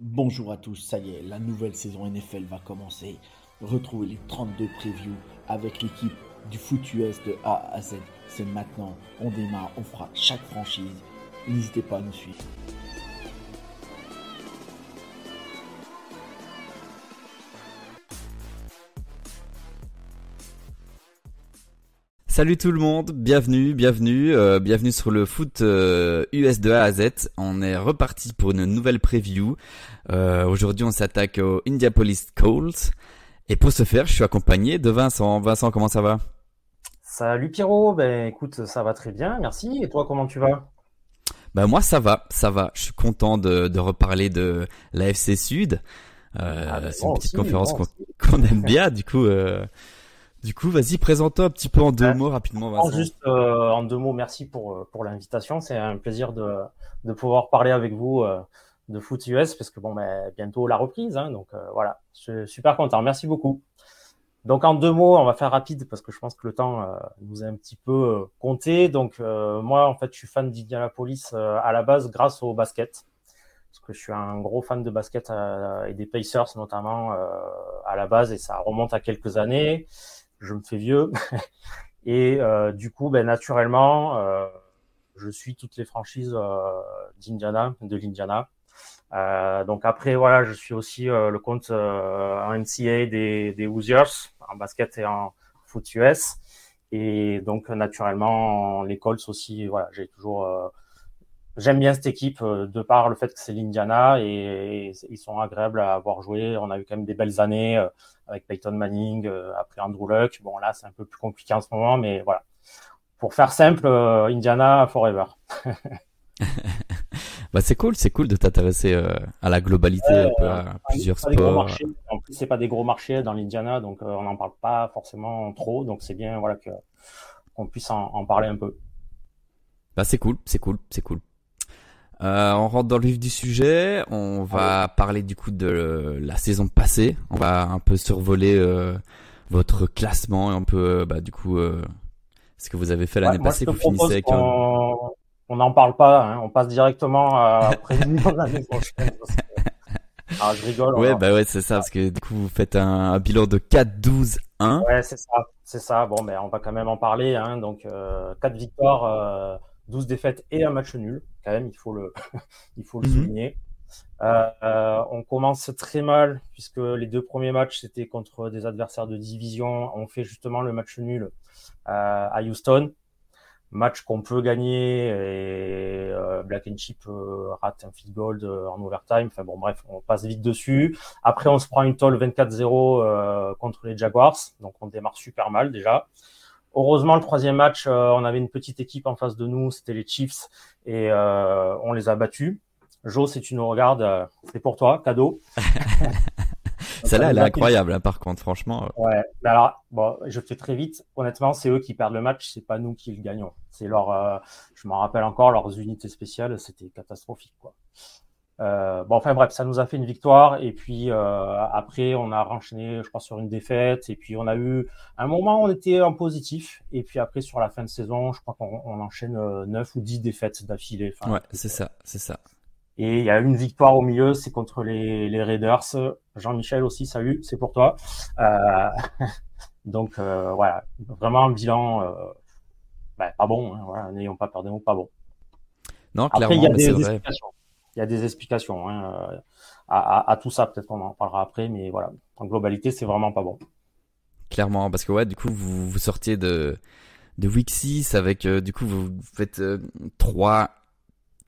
Bonjour à tous, ça y est, la nouvelle saison NFL va commencer. Retrouvez les 32 previews avec l'équipe du foot US de A à Z. C'est maintenant, on démarre, on fera chaque franchise. N'hésitez pas à nous suivre. Salut tout le monde, bienvenue, bienvenue, euh, bienvenue sur le foot euh, US de A à Z. On est reparti pour une nouvelle preview. Euh, Aujourd'hui, on s'attaque aux Indianapolis Colts. Et pour ce faire, je suis accompagné de Vincent. Vincent, comment ça va? Salut Pierrot, ben écoute, ça va très bien, merci. Et toi, comment tu vas? Ben moi, ça va, ça va. Je suis content de, de reparler de l'AFC Sud. Euh, Ah, ben, c'est une petite aussi, conférence qu'on aime bien, du coup. Euh, du coup, vas-y, présente-toi un petit peu en deux Ouais. mots rapidement, En Vincent. Juste euh, en deux mots, merci pour, euh, pour l'invitation. C'est un plaisir de, de pouvoir parler avec vous euh, de foot US parce que bon, ben, bientôt la reprise. Hein, donc euh, voilà, je suis super content. Merci beaucoup. Donc en deux mots, on va faire rapide parce que je pense que le temps euh, nous est un petit peu euh, compté. Donc euh, moi, en fait, je suis fan d'Indianapolis euh, à la base grâce au basket. Parce que je suis un gros fan de basket euh, et des Pacers notamment euh, à la base et ça remonte à quelques années. Je me fais vieux. Et euh, du coup, ben, naturellement, euh, je suis toutes les franchises euh, d'Indiana, de l'Indiana. Donc après, voilà, je suis aussi le compte en NCA des, des Hoosiers, en basket et en foot US. Et donc, naturellement, les Colts aussi, voilà, j'ai toujours... euh, J'aime bien cette équipe de par le fait que c'est l'Indiana et, ils sont agréables à avoir joué. On a eu quand même des belles années avec Peyton Manning, euh, après Andrew Luck. Bon, là, c'est un peu plus compliqué en ce moment, mais voilà. Pour faire simple, euh, Indiana forever. Bah, c'est cool, c'est cool de t'intéresser euh, à la globalité, Ouais, un peu à plusieurs sports. En plus, c'est pas des gros marchés dans l'Indiana, donc euh, on n'en parle pas forcément trop. Donc c'est bien, voilà, que qu'on puisse en, en parler un peu. Bah, c'est cool, c'est cool, c'est cool. Euh, on rentre dans le vif du sujet. On va parler du coup de la saison passée. On va un peu survoler euh, votre classement et un peu, euh, bah, du coup, euh, ce que vous avez fait l'année Ouais, passée. Vous finissez avec un... on n'en parle pas. Hein, on passe directement à de l'année prochaine. Ah, je rigole. Ouais, bah ouais, c'est ça, parce que du coup, vous faites un, un bilan de 4-12-1. Ouais, c'est ça, c'est ça. Bon, ben, on va quand même en parler. Hein. Donc, euh, 4 victoires, euh, 12 défaites et un match nul. Quand même, il faut le, il faut le Mhm. souligner. Euh, euh, on commence très mal puisque les deux premiers matchs c'était contre des adversaires de division. On fait justement le match nul euh, à Houston, match qu'on peut gagner et euh, Black and Chip rate un field goal en overtime. Enfin bon, bref, on passe vite dessus. Après, on se prend une tolle 24-0 euh, contre les Jaguars, donc on démarre super mal déjà. Heureusement, le troisième match, euh, on avait une petite équipe en face de nous, c'était les Chiefs, et euh, on les a battus. Jo, si tu nous regardes, euh, c'est pour toi, cadeau. Celle-là, elle est incroyable, hein, par contre, franchement. Ouais, mais alors, bon, je fais très vite. Honnêtement, c'est eux qui perdent le match, c'est pas nous qui le gagnons. C'est leur, euh, je m'en rappelle encore, leurs unités spéciales, c'était catastrophique, quoi. Euh, bon, enfin bref, ça nous a fait une victoire et puis euh, après on a enchaîné, je crois, sur une défaite et puis on a eu un moment on était en positif et puis après sur la fin de saison, je crois qu'on on enchaîne euh, 9 ou 10 défaites d'affilée. Enfin, Ouais, c'est ça, c'est ça. et il y a une victoire au milieu, c'est contre les, les Raiders. Jean-Michel aussi, salut, c'est pour toi. Euh, donc euh, voilà, vraiment un bilan euh, bah, pas bon. Hein, voilà, n'ayons pas peur des mots, pas bon. Non, Après, clairement, il y a des c'est vrai. explications. Il y a des explications hein, euh, à, à- à tout ça. Peut-être qu'on en parlera après, mais voilà, en globalité, c'est vraiment pas bon. Clairement, parce que ouais, du coup, vous, vous sortiez de, de Week 6 avec, euh, du coup, vous faites euh, trois,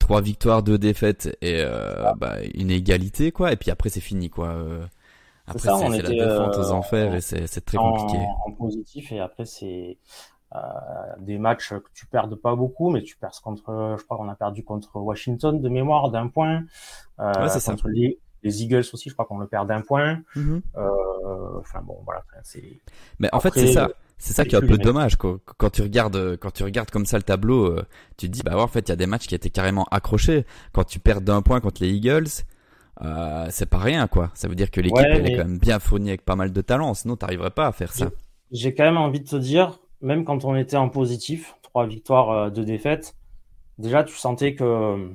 trois victoires, deux défaites et euh, bah, une égalité, quoi. Et puis après, c'est fini, quoi. Après, c'est la descente aux enfers et c'est très compliqué. en positif et après c'est des matchs que tu perds pas beaucoup mais tu perds contre je crois qu'on a perdu contre Washington de mémoire d'un point euh, Ouais, c'est ça. contre les les Eagles aussi, je crois qu'on le perd d'un point. Mhm. enfin bon, voilà. C'est. Mais en fait, c'est ça. C'est ça qui est un peu dommage quoi. quand tu regardes quand tu regardes comme ça le tableau, tu te dis bah ouais, en fait il y a des matchs qui étaient carrément accrochés. Quand tu perds d'un point contre les Eagles, euh, c'est pas rien quoi. Ça veut dire que l'équipe elle est quand même bien fournie avec pas mal de talent, sinon t'arriverais pas à faire ça. J'ai quand même envie de te dire, même quand on était en positif, trois victoires, euh, deux défaites, déjà tu sentais que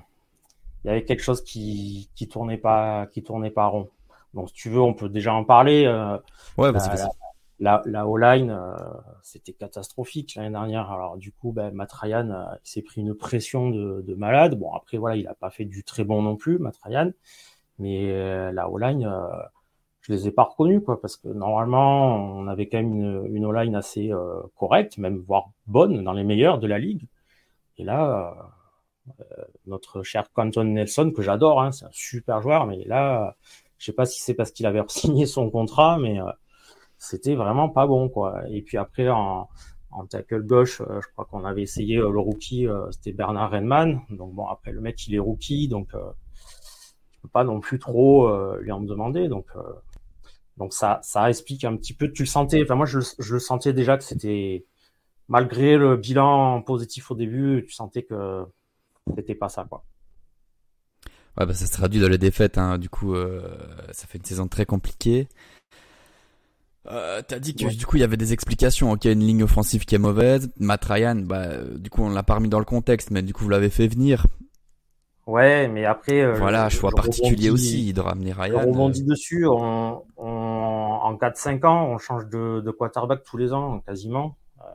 il y avait quelque chose qui qui tournait pas qui tournait pas rond. Donc si tu veux, on peut déjà en parler. Euh, ouais, bah, la, la, O-line, euh, c'était catastrophique l'année dernière. Alors du coup, ben, Matt Ryan euh, s'est pris une pression de, de, malade. Bon, après voilà, il a pas fait du très bon non plus, Matt Ryan. Mais euh, la O-line, je les ai pas reconnus quoi, parce que normalement, on avait quand même une, une O-line assez correcte, même voire bonne, dans les meilleurs de la ligue. Et là, notre cher Quentin Nelson, que j'adore, hein, c'est un super joueur, mais là, je sais pas si c'est parce qu'il avait signé son contrat, mais c'était vraiment pas bon quoi. Et puis après en, en tackle gauche, euh, je crois qu'on avait essayé euh, le rookie, euh, c'était Bernard Redman. Donc bon après le mec il est rookie, donc pas non plus trop lui en demander. Donc donc ça ça explique un petit peu. Tu le sentais, enfin moi je, je le sentais déjà que c'était malgré le bilan positif au début, tu sentais que c'était pas ça quoi. Ouais, bah ça se traduit dans les défaites. Hein. Du coup, ça fait une saison très compliquée. Euh, T'as dit que du coup il y avait des explications. Ok, une ligne offensive qui est mauvaise. Matt Ryan, bah, du coup on l'a pas remis dans le contexte, mais du coup vous l'avez fait venir. Ouais, mais après. Euh, voilà, choix particulier aussi de ramener Ryan. On rebondit euh. dessus. On, on, en 4-5 ans, on change de, de, quarterback tous les ans, quasiment. Euh,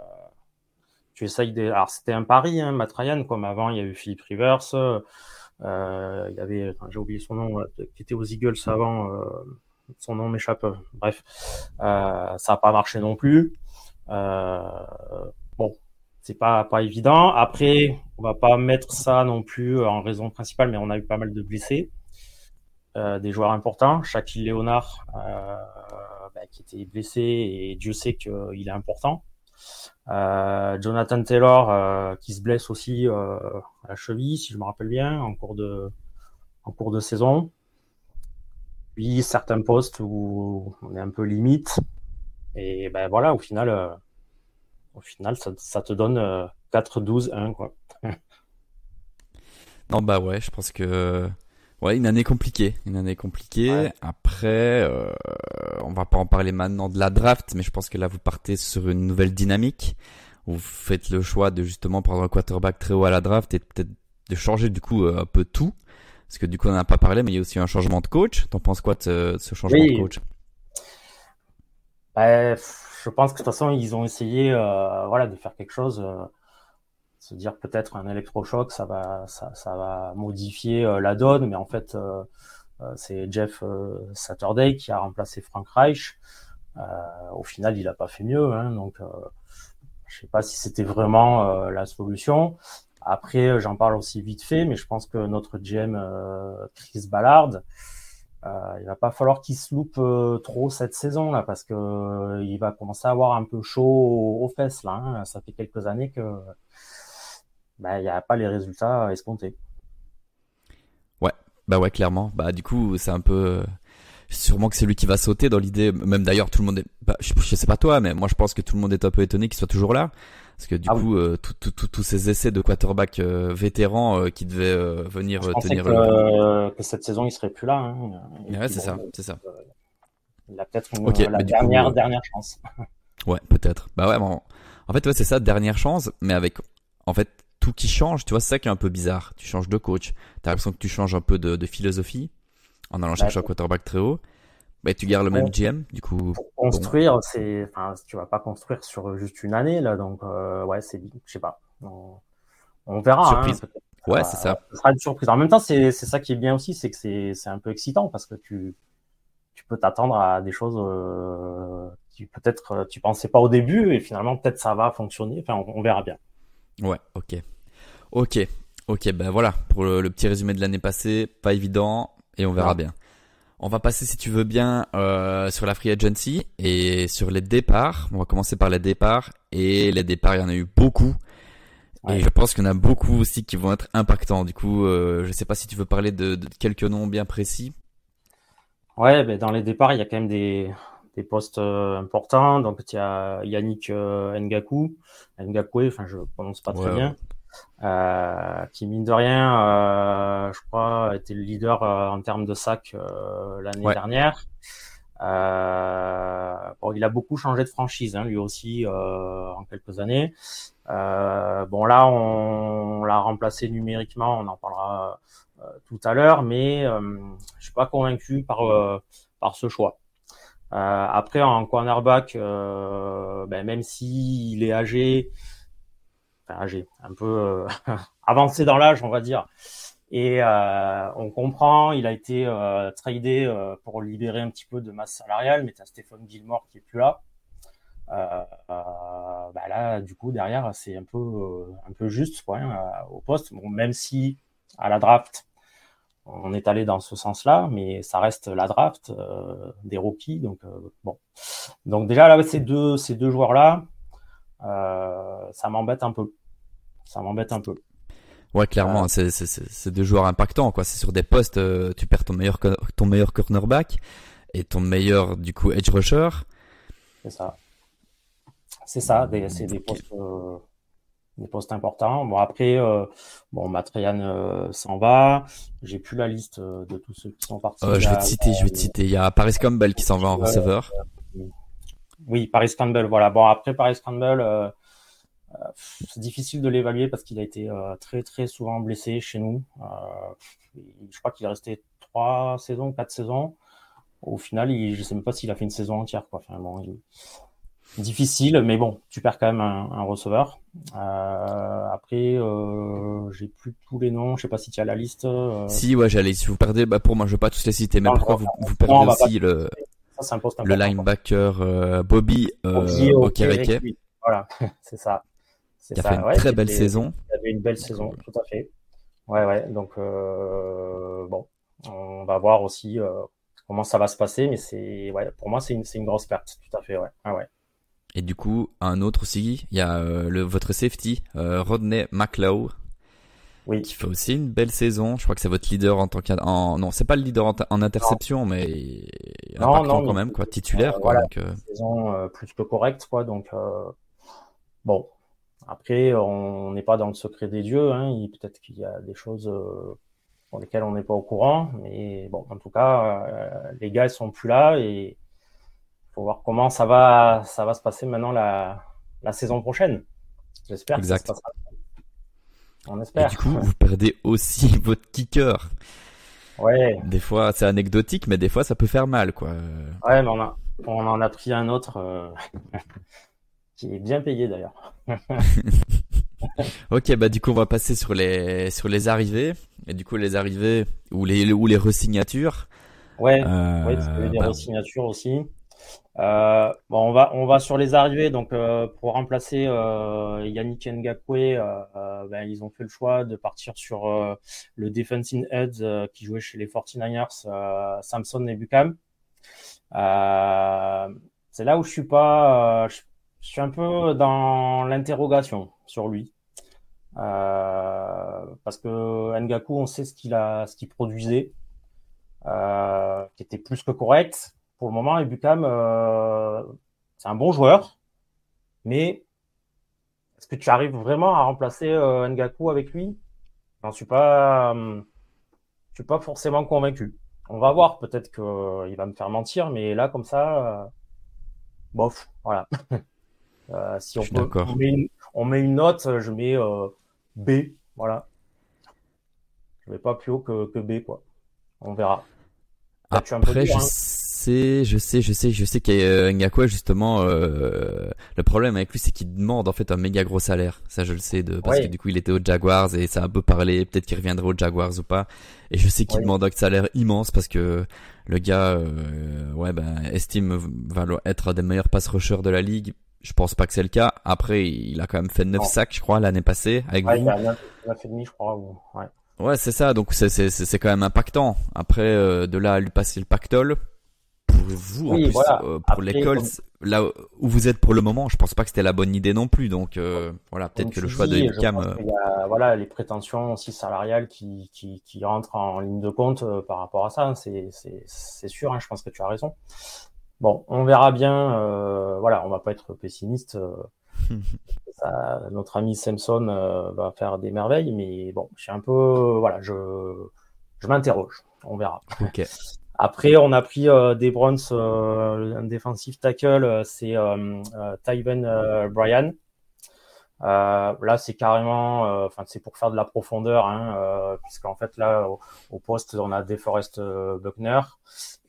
tu essayes de. Alors c'était un pari, hein, Matt Ryan, comme avant il y a eu Philippe Rivers. Euh, il y avait, j'ai oublié son nom, qui était aux Eagles avant son nom m'échappe. Bref, euh, ça n'a pas marché non plus. Euh, c'est pas pas évident. Après, on va pas mettre ça non plus en raison principale, mais on a eu pas mal de blessés, euh, des joueurs importants. Shaquille Léonard bah, qui était blessé et Dieu sait qu'il est important. Jonathan Taylor qui se blesse aussi à la cheville, si je me rappelle bien, en cours de en cours de saison certains postes où on est un peu limite. Et ben voilà, au final, euh, au final ça, te donne 4-12-1. Euh, quoi. non, bah ouais, je pense que. Ouais, une année compliquée, une année compliquée. Après, euh, on va pas en parler maintenant de la draft, mais je pense que là vous partez sur une nouvelle dynamique. Vous faites le choix de justement prendre un quarterback très haut à la draft et peut-être de changer du coup un peu tout. Parce que du coup, on n'a pas parlé, mais il y a aussi un changement de coach. T'en penses quoi de ce, changement de coach? Bah, Je pense que de toute façon, ils ont essayé euh, voilà, de faire quelque chose. Euh, se dire peut-être un électrochoc, ça va, ça, ça va modifier euh, la donne, mais en fait, c'est Jeff Saturday qui a remplacé Frank Reich. au final, il n'a pas fait mieux, hein, donc je sais pas si c'était vraiment la solution. Après, euh, j'en parle aussi vite fait, mais je pense que notre GM euh, Chris Ballard, euh, il va pas falloir qu'il se loupe euh, trop cette saison là, parce que il va commencer à avoir un peu chaud aux, fesses là. Hein. Ça fait quelques années que bah, il n'y a pas les résultats escomptés. Ouais, bah ouais, clairement. Bah du coup, c'est un peu sûrement que c'est lui qui va sauter dans l'idée. Même d'ailleurs, tout le monde est. Bah, je, je, sais pas toi, mais moi je pense que tout le monde est un peu étonné qu'il soit toujours là. Parce que du ah coup, euh, tous ces essais de quarterback euh, vétéran euh, qui devaient venir tenir que, le... que cette saison il serait plus là. Hein. Ouais, c'est ça, c'est ça. Il a peut-être la dernière dernière chance. ouais, peut-être. Bah ouais, bon. en fait ouais, c'est ça, dernière chance, mais avec en fait tout qui change. Tu vois, c'est ça qui est un peu bizarre. Tu changes de coach, t'as l'impression que tu changes un peu de, de philosophie en allant chercher un quarterback très haut. Bah, tu gardes le même GM, du coup. Pour construire, c'est, enfin, tu vas pas construire sur juste une année, là, donc, euh, ouais, c'est, je sais pas. On, verra. Hein, surprise. ouais, c'est ça. Ce sera une surprise. En même temps, c'est, c'est ça qui est bien aussi, c'est que c'est, c'est un peu excitant parce que tu, tu peux t'attendre à des choses euh, qui peut-être euh, tu pensais pas au début et finalement peut-être ça va fonctionner. Enfin, on, verra bien. Ouais, ok, ok, ok. Ben voilà pour le, petit résumé de l'année passée, pas évident et on verra bien. On va passer, si tu veux bien, euh, sur la free agency et sur les départs. On va commencer par les départs. Et les départs, il y en a eu beaucoup. Et je pense qu'il y en a beaucoup aussi qui vont être impactants. Du coup, euh, je ne sais pas si tu veux parler de, quelques noms bien précis. Ouais, ben dans les départs, il y a quand même des, des postes euh, importants. Donc, il y a Yannick Ngaku, Ngakwe, enfin, je prononce pas très bien, euh, qui, mine de rien, euh, je crois, était le leader en termes de sacs l'année dernière. bon, il a beaucoup changé de franchise, hein, lui aussi, en quelques années. bon, là, on, on l'a remplacé numériquement, on en parlera tout à l'heure, mais je suis pas convaincu par, par ce choix. Euh, après, en cornerback, euh, ben, même s'il est âgé, âgé, un peu euh, avancé dans l'âge, on va dire, et on comprend, il a été tradé pour libérer un petit peu de masse salariale, mais tu as Stéphane Gilmore qui est plus là. Euh, bah là, du coup, derrière, c'est un peu, un peu juste quoi, hein, au poste. Bon, même si à la draft, on est allé dans ce sens-là, mais ça reste la draft euh, des rookies. Donc euh, bon, donc déjà là ces deux ces deux joueurs-là, euh, ça m'embête un peu. Ça m'embête un peu. Ouais, clairement, c'est deux joueurs impactants quoi. C'est sur des postes, tu perds ton meilleur ton meilleur cornerback et ton meilleur du coup edge rusher. C'est ça. C'est ça. C'est des postes des postes importants. Bon après, euh, bon Matrian euh, s'en va. J'ai plus la liste euh, de tous ceux qui sont partis. je vais te citer, je vais te citer. Il y a Paris Campbell qui s'en va en receveur. oui, Paris Campbell. Voilà. Bon après Paris Campbell, c'est difficile de l'évaluer parce qu'il a été très très souvent blessé chez nous. je crois qu'il est resté trois saisons, quatre saisons. Au final, il, je sais même pas s'il a fait une saison entière. Quoi. Enfin, bon, il, difficile, mais bon, tu perds quand même un, receveur. Euh, après, euh, j'ai plus tous les noms. Je sais pas si tu as la liste. Euh. Si, ouais, j'allais. Si vous perdez, bah pour moi, je vais pas tous les citer, mais pourquoi vous, vous perdez aussi le le linebacker Bobby, Bobby Okereke. Voilà, c'est ça. Qui a fait une très belle saison. Il avait une belle saison, tout à fait. Ouais, ouais. Donc bon, on va voir aussi comment ça va se passer, mais c'est ouais, pour moi c'est une, une grosse perte, tout à fait. Ouais, ah, ouais. Et du coup, un autre aussi, il y a euh, le, votre safety, euh, Rodney McLeod, oui. qui fait aussi une belle saison. Je crois que c'est votre leader en tant qu'en non, c'est pas le leader en, interception, mais il non, non, quand même quoi, titulaire quoi. donc, euh... saison euh, plus que correcte quoi. Donc bon, après on n'est pas dans le secret des dieux. Hein. Peut-être qu'il y a des choses pour lesquelles on n'est pas au courant, mais bon, en tout cas, les gars ils sont plus là et faut voir comment ça va, ça va se passer maintenant la, la saison prochaine. J'espère que ça se passera. On espère. Et du coup, vous perdez aussi votre kicker. Ouais. Des fois, c'est anecdotique, mais des fois, ça peut faire mal, quoi. Ouais, mais on, a, on en a pris un autre euh, qui est bien payé d'ailleurs. ok, bah du coup, on va passer sur les sur les arrivées et du coup les arrivées ou les ou les resignatures. Ouais, euh, ouais des bah, resignatures aussi. Euh, bon, on va on va sur les arrivées. Donc euh, pour remplacer Yannick Ngakwe, ben, ils ont fait le choix de partir sur le defensive head qui jouait chez les 49ers, Samson Nebukam. c'est là où je suis pas, je, suis un peu dans l'interrogation sur lui. parce que Ngaku, on sait ce qu'il a, ce qu'il produisait, qui était plus que correct pour le moment, Ebukam, euh, c'est un bon joueur, mais est-ce que tu arrives vraiment à remplacer euh, Ngaku avec lui? J'en suis pas, euh, je suis pas forcément convaincu. On va voir, peut-être qu'il euh, va me faire mentir, mais là, comme ça, euh, bof, voilà. si on, peut, on, met une, on met une note, je mets B, voilà. Je vais pas plus haut que, que B, quoi. On verra. Après, je, sais, je sais, je sais, je sais qu'Ngakwa justement, euh, le problème avec lui, c'est qu'il demande en fait un méga gros salaire. Ça, je le sais de parce que du coup, il était aux Jaguars et ça a un peu parlé. Peut-être qu'il reviendra aux Jaguars ou pas. Et je sais qu'il demande un salaire immense parce que le gars, euh, ouais, ben, estime va être un des meilleurs pass rushers de la ligue. Je pense pas que c'est le cas. Après, il a quand même fait 9 sacs, je crois, l'année passée avec ouais, vous. Il a 9, fait demi, je crois. Ouais. Ouais, c'est ça. Donc c'est c'est c'est quand même impactant. Après, euh, de là à lui passer le pactole, pour vous, en plus, pour les Colts, là où vous êtes pour le moment, je pense pas que c'était la bonne idée non plus. Donc voilà, peut-être que le choix de Cam. voilà, les prétentions aussi salariales qui, qui, qui rentrent en ligne de compte par rapport à ça. C'est sûr, hein, je pense que tu as raison. Bon, on verra bien. Euh, voilà, on va pas être pessimiste. Euh, notre ami Samson euh, va faire des merveilles, mais bon, je suis un peu, voilà, je, je m'interroge. On verra. Après, on a pris des Browns, un défensif tackle, c'est Tyven Bryan. Euh, là, c'est carrément, euh, enfin, c'est pour faire de la profondeur, hein, euh, puisqu'en fait là, au, poste, on a DeForest Buckner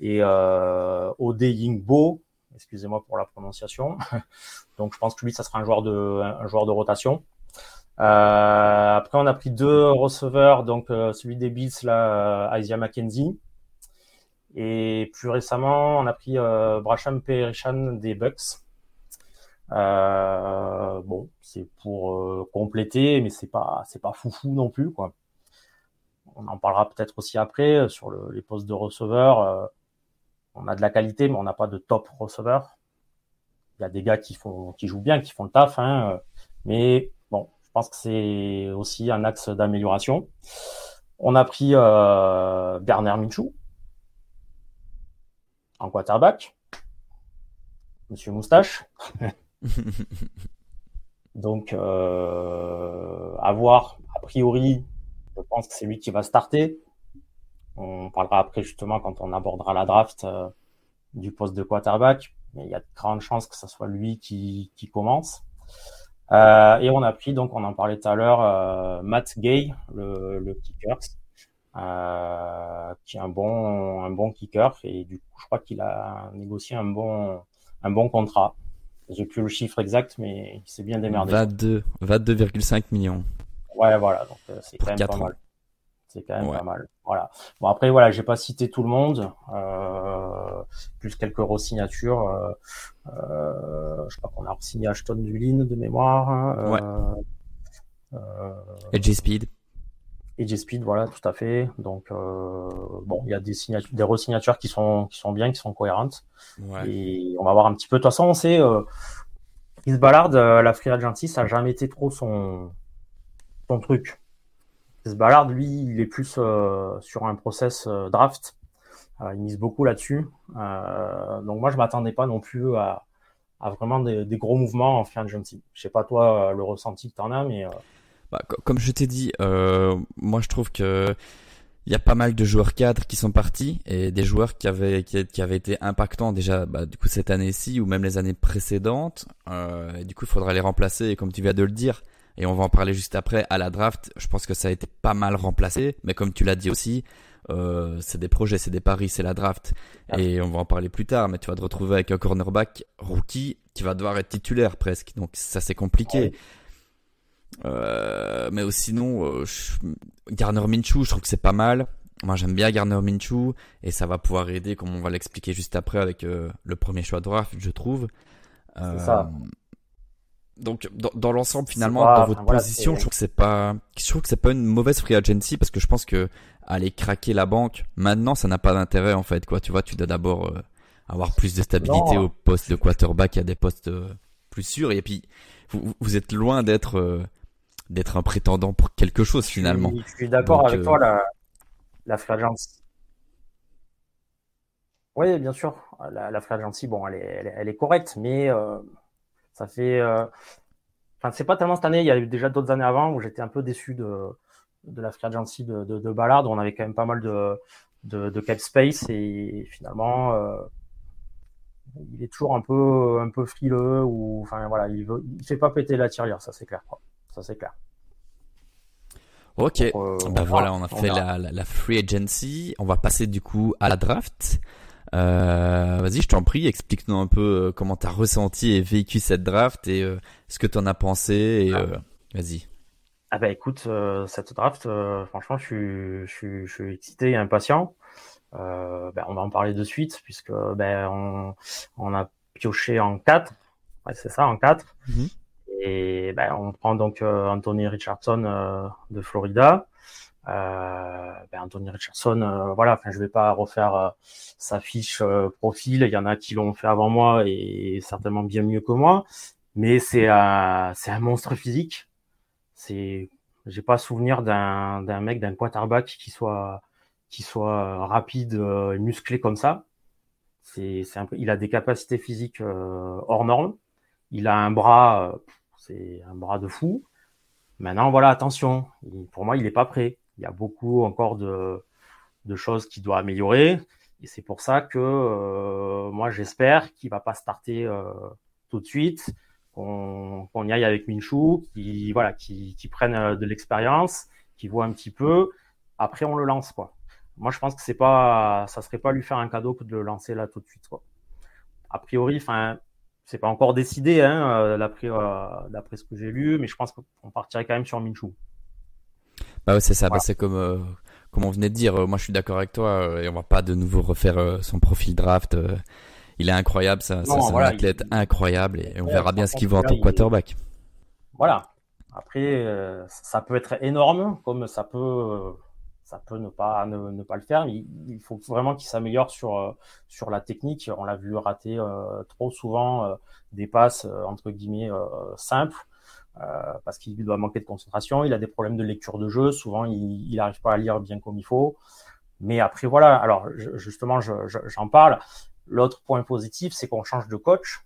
et euh, Ode Yingbo, excusez-moi pour la prononciation. Donc, je pense que lui, ça sera un joueur de, un joueur de rotation. après, on a pris deux receveurs, donc celui des Bills, là, Isaiah McKenzie. Et plus récemment, on a pris Brasham Perishan des Bucks. Euh, bon, c'est pour euh, compléter, mais c'est pas c'est pas foufou non plus quoi. On en parlera peut-être aussi après euh, sur le, les postes de receveur. On a de la qualité, mais on n'a pas de top receveur. Il y a des gars qui font qui jouent bien, qui font le taf, hein, mais bon, je pense que c'est aussi un axe d'amélioration. On a pris euh, Garner Minshew en quarterback. Monsieur Moustache. Donc, euh, à voir. A priori, je pense que c'est lui qui va starter. On parlera après justement quand on abordera la draft euh, du poste de quarterback. Mais il y a de grandes chances que ce soit lui qui, qui commence. Euh, et on a pris, donc on en parlait tout à l'heure, euh, Matt Gay, le, le kicker, euh, qui est un bon, un bon kicker. Et du coup, je crois qu'il a négocié un bon, un bon contrat. J'ai plus le chiffre exact, mais il s'est bien démerdé. 22, 22,5 millions. Ouais, voilà, donc c'est quand même pas mal. C'est quand même pas mal. Voilà. Bon après voilà, j'ai pas cité tout le monde, euh, plus quelques re-signatures. Euh, euh, je crois qu'on a signé Ashton Dulin de mémoire. Hein, ouais. Et J-Speed. Et Speed, voilà, tout à fait. Donc bon, il y a des signatures, des re-signatures qui sont qui sont bien, qui sont cohérentes. Et on va voir un petit peu. De toute façon, on sait, euh, Chris Ballard, euh, la Free Agency, ça n'a jamais été trop son, son truc. Chris Ballard, lui, il est plus euh, sur un process euh, draft. il mise beaucoup là-dessus. donc moi, je m'attendais pas non plus à, vraiment des, gros mouvements en Free Agency. Je sais pas toi le ressenti que tu en as, mais... Bah, comme je t'ai dit, moi je trouve que il y a pas mal de joueurs cadres qui sont partis et des joueurs qui avaient qui, avaient été impactants déjà bah, du coup cette année-ci ou même les années précédentes. Euh, et du coup, il faudra les remplacer. Et comme tu viens de le dire, et on va en parler juste après à la draft, je pense que ça a été pas mal remplacé. Mais comme tu l'as dit aussi, euh, c'est des projets, c'est des paris, c'est la draft. Ah. Et on va en parler plus tard. Mais tu vas te retrouver avec un cornerback rookie qui va devoir être titulaire presque. Donc ça c'est compliqué. Euh, mais sinon, euh, Garner Minshew, je trouve que c'est pas mal. Moi, j'aime bien Garner Minshew et ça va pouvoir aider, comme on va l'expliquer juste après, avec euh, le premier choix de draft, je trouve. Euh, ça. Donc, dans, dans l'ensemble, finalement, dans votre position, je trouve que c'est pas, je trouve que c'est pas une mauvaise free agency parce que je pense que aller craquer la banque maintenant, ça n'a pas d'intérêt en fait. Quoi, tu vois, tu dois d'abord euh, avoir plus de stabilité au poste de quarterback, il y a des postes plus sûrs et puis vous, vous êtes loin d'être d'être un prétendant pour quelque chose finalement. Je suis, d'accord avec toi, euh, la, la free Oui, bien sûr. La, la free bon, elle est, elle est, correcte, mais euh, ça fait. Euh... Enfin, c'est pas tellement cette année. Il y a eu déjà d'autres années avant où j'étais un peu déçu de, de la free de, de, de, Ballard. Où on avait quand même pas mal de, de, de cap space et finalement. Euh, il est toujours un peu un peu frileux ou enfin voilà il veut il fait pas péter la tirelire ça c'est clair quoi. Ça, c'est clair. Ok, euh, bah voilà, on a fait la, la, free agency. On va passer du coup à la draft. Euh, Vas-y, je t'en prie, explique-nous un peu euh, comment tu as ressenti et vécu cette draft et euh, ce que tu en as pensé. Et ah. vas-y. Ah bah écoute, cette draft, franchement, je suis, je, suis, je suis excité et impatient. Ben, on va en parler de suite puisque ben, on, on a pioché en 4. Ouais, c'est ça, en 4. Et ben, on prend donc euh, Anthony Richardson euh, de Florida. Euh, ben Anthony Richardson, euh, voilà, enfin, je vais pas refaire euh, sa fiche profil. Il y en a qui l'ont fait avant moi et certainement bien mieux que moi. Mais c'est un, c'est un monstre physique. C'est, j'ai pas souvenir d'un, d'un mec, d'un quarterback qui soit, qui soit rapide et musclé comme ça. C'est, c'est un il a des capacités physiques hors normes. Il a un bras, c'est un bras de fou. Maintenant, voilà, attention. Pour moi, il n'est pas prêt il y a beaucoup encore de, choses qui doivent améliorer. Et c'est pour ça que euh, moi, j'espère qu'il va pas starter euh, tout de suite, qu'on y aille avec Minshu, qui voilà, qui, prenne euh, de l'expérience, qui voit un petit peu. Après, on le lance quoi. Moi, je pense que c'est pas, ça serait pas lui faire un cadeau que de le lancer là tout de suite quoi. A priori, enfin, c'est pas encore décidé, hein, d'après ce que j'ai lu, mais je pense qu'on partirait quand même sur Minshu. Bah ouais, c'est ça. Bah, c'est comme euh, comme on venait de dire. Euh, moi, je suis d'accord avec toi. Euh, et on va pas de nouveau refaire son profil draft. il est incroyable. Ça, c'est un athlète incroyable. Et on verra bien ce qu'il vaut en tant que quarterback. Voilà. Après, ça peut être énorme, comme ça peut ça peut ne pas ne, pas le faire. Il, il faut vraiment qu'il s'améliore sur sur la technique. On l'a vu rater trop souvent des passes entre guillemets simples. Euh, parce qu'il doit manquer de concentration, il a des problèmes de lecture de jeu, souvent il n'arrive pas à lire bien comme il faut. Mais après, voilà, alors justement, j'en parle. L'autre point positif, c'est qu'on change de coach.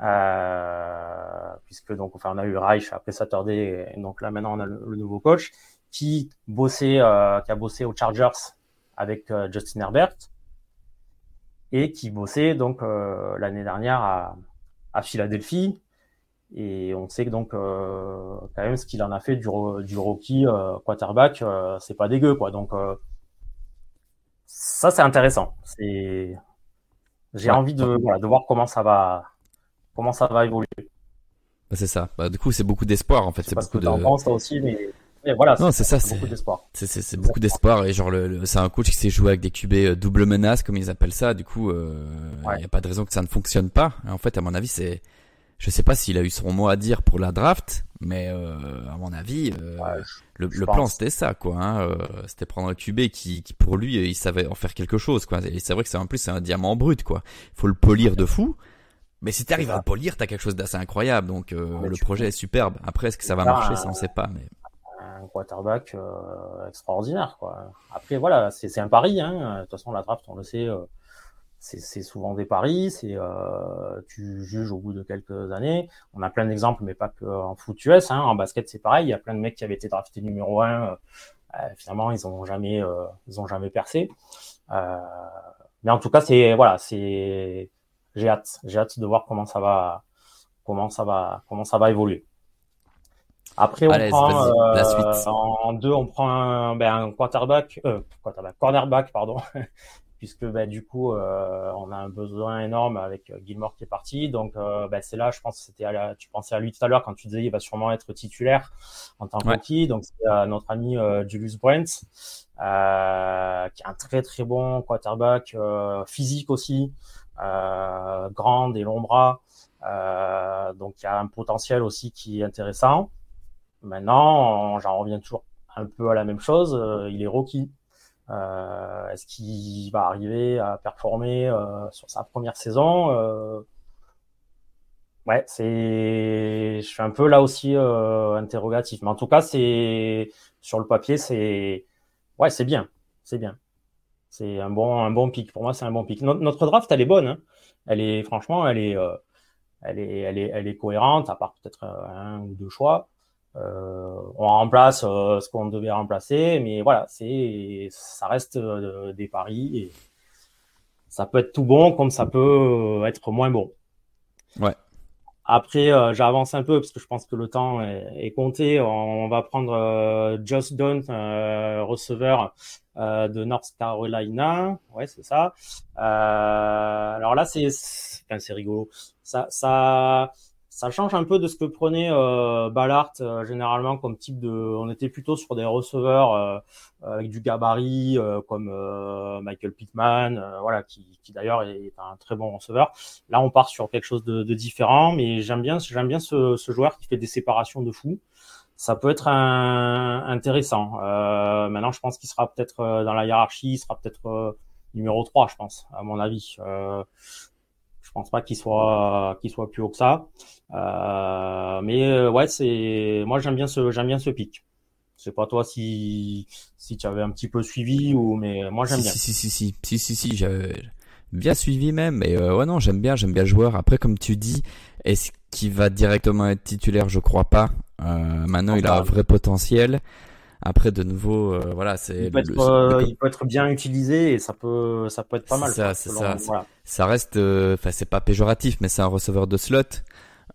Euh, puisque donc enfin, on a eu Reich après Saturday, et donc là maintenant on a le, nouveau coach qui bossait, euh, qui a bossé aux Chargers avec euh, Justin Herbert et qui bossait donc euh, l'année dernière à, à Philadelphie et on sait que donc euh, quand même ce qu'il en a fait du, du rookie euh, quarterback, euh, c'est pas dégueu quoi. Donc ça c'est intéressant. C'est j'ai envie de, voilà, de voir comment ça va comment ça va évoluer. Bah, c'est ça. Bah, du coup c'est beaucoup d'espoir en fait. C'est beaucoup de. penses aussi, mais voilà, non, c'est ça, c'est beaucoup d'espoir. C'est beaucoup d'espoir et genre le, c'est un coach qui sait jouer avec des QB double menace comme ils appellent ça. Du coup, il euh, n'y a pas de raison que ça ne fonctionne pas. En fait, à mon avis, c'est je sais pas s'il a eu son mot à dire pour la draft, mais euh, à mon avis, euh, le, plan c'était ça, quoi. Hein, euh, c'était prendre un QB qui, qui, pour lui, il savait en faire quelque chose, quoi. Et c'est vrai que c'est en plus c'est un diamant brut, quoi. Il faut le polir de fou. Mais si tu arrives à le polir, t'as quelque chose d'assez incroyable. Donc le projet est superbe. Après, est-ce que ça va marcher, ça on sait pas. Mais un quarterback extraordinaire, quoi. Après, voilà, c'est un pari. Hein. De toute façon, la draft, on le sait c'est souvent des paris, c'est euh, tu juges au bout de quelques années. On a plein d'exemples, mais pas que en foot US. Hein. En basket, c'est pareil. Il y a plein de mecs qui avaient été draftés numéro un. Euh, euh, finalement, ils ont jamais, euh, ils ont jamais percé. Euh, mais en tout cas, c'est voilà, c'est j'ai hâte, j'ai hâte de voir comment ça va, comment ça va, comment ça va évoluer. Après, on prend la suite. en deux, on prend un, ben, un quarterback, euh, quarterback, cornerback, pardon, puisque bah, du coup euh, on a un besoin énorme avec euh, Gilmore qui est parti. Donc euh, bah, c'est là je pense que c'était tu pensais à lui tout à l'heure quand tu disais il va sûrement être titulaire en tant que donc c'est notre ami Julius Brent qui est un très très bon quarterback physique aussi grand et long bras donc il y a un potentiel aussi qui est intéressant. Maintenant j'en reviens toujours un peu à la même chose il est rookie euh, est-ce qu'il va arriver à performer euh, sur sa première saison euh, Ouais, c'est, je suis un peu là aussi interrogatif, mais en tout cas, c'est sur le papier, c'est, ouais, c'est bien, c'est bien. C'est un bon, un bon pic. Pour moi, c'est un bon pic. Notre, draft, elle est bonne. Hein. Elle est, franchement, elle est, elle est, elle est, elle est cohérente, à part peut-être un ou deux choix. Euh, on remplace euh, ce qu'on devait remplacer, mais voilà, c'est ça reste euh, des paris et ça peut être tout bon comme ça peut être moins bon. Ouais. Après, j'avance un peu parce que je pense que le temps est, compté. On, va prendre Josh Dunn, receveur de North Carolina. Ouais, c'est ça. alors là, c'est, enfin, c'est rigolo. Ça, ça, ça change un peu de ce que prenait euh, Ballard euh, généralement comme type de. On était plutôt sur des receveurs euh, avec du gabarit comme Michael Pittman, voilà, qui, qui d'ailleurs est un très bon receveur. Là, on part sur quelque chose de, de différent, mais j'aime bien, j'aime bien ce, ce, joueur qui fait des séparations de fou. ça peut être un, intéressant. Euh, maintenant, je pense qu'il sera peut-être euh, dans la hiérarchie, il sera peut-être euh, numéro 3, je pense, à mon avis. Euh, pense pas qu'il soit qu'il soit plus haut que ça. Euh, mais ouais, c'est moi j'aime bien ce j'aime bien ce pic. Je sais pas toi si si tu avais un petit peu suivi ou mais moi j'aime bien. Si si si si si si si j'avais bien suivi même mais ouais non j'aime bien j'aime bien le joueur. Après comme tu dis est-ce qu'il va directement être titulaire? Je crois pas. Euh, maintenant, il a un vrai potentiel. Après, de nouveau, euh, voilà, c'est. Il, peut être, euh, il peut être bien utilisé et ça peut, ça peut être pas mal. Ça, c'est ça. Ça reste, enfin, c'est pas péjoratif, mais c'est un receveur de slot.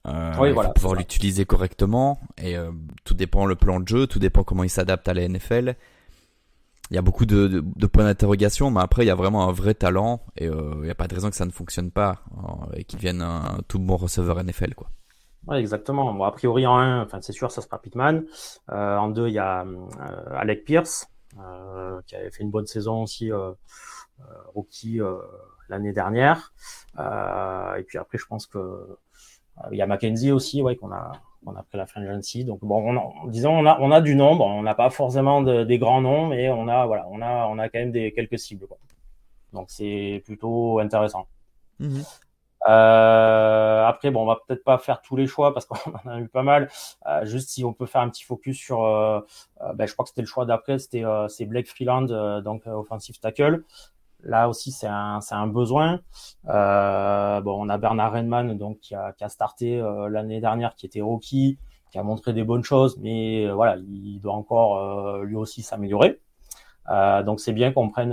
Euh, oui, il voilà, faut pouvoir l'utiliser correctement et tout dépend le plan de jeu, tout dépend comment il s'adapte à la NFL. Il y a beaucoup de, de, de points d'interrogation, mais après il y a vraiment un vrai talent et il n'y a pas de raison que ça ne fonctionne pas et qu'il vienne un, tout bon receveur NFL quoi. Ouais, exactement. Bon, a priori, en 1, enfin, c'est sûr, ça sera Pittman. Euh, en 2, il y a euh, Alec Pierce, euh, qui avait fait une bonne saison aussi, euh, euh rookie l'année dernière. et puis après, je pense que il y a Mackenzie aussi, ouais, qu'on a qu'on a pris la de Jancy. Donc bon, on disons, on a on a du nombre. On n'a pas forcément de, des grands noms, mais on a voilà, on a on a quand même des quelques cibles. Quoi. Donc c'est plutôt intéressant. Mm-hmm. Euh, après, bon, on va peut-être pas faire tous les choix parce qu'on en a eu pas mal. Euh, juste si on peut faire un petit focus sur, euh, euh ben, je crois que c'était le choix d'après, c'était euh, c'est Blake Freeland, euh, donc offensive tackle. Là aussi, c'est un, c'est un besoin. bon, on a Bernard Redman, donc qui a, qui a starté l'année dernière, qui était rookie, qui a montré des bonnes choses, mais voilà, il doit encore lui aussi s'améliorer. donc c'est bien qu'on prenne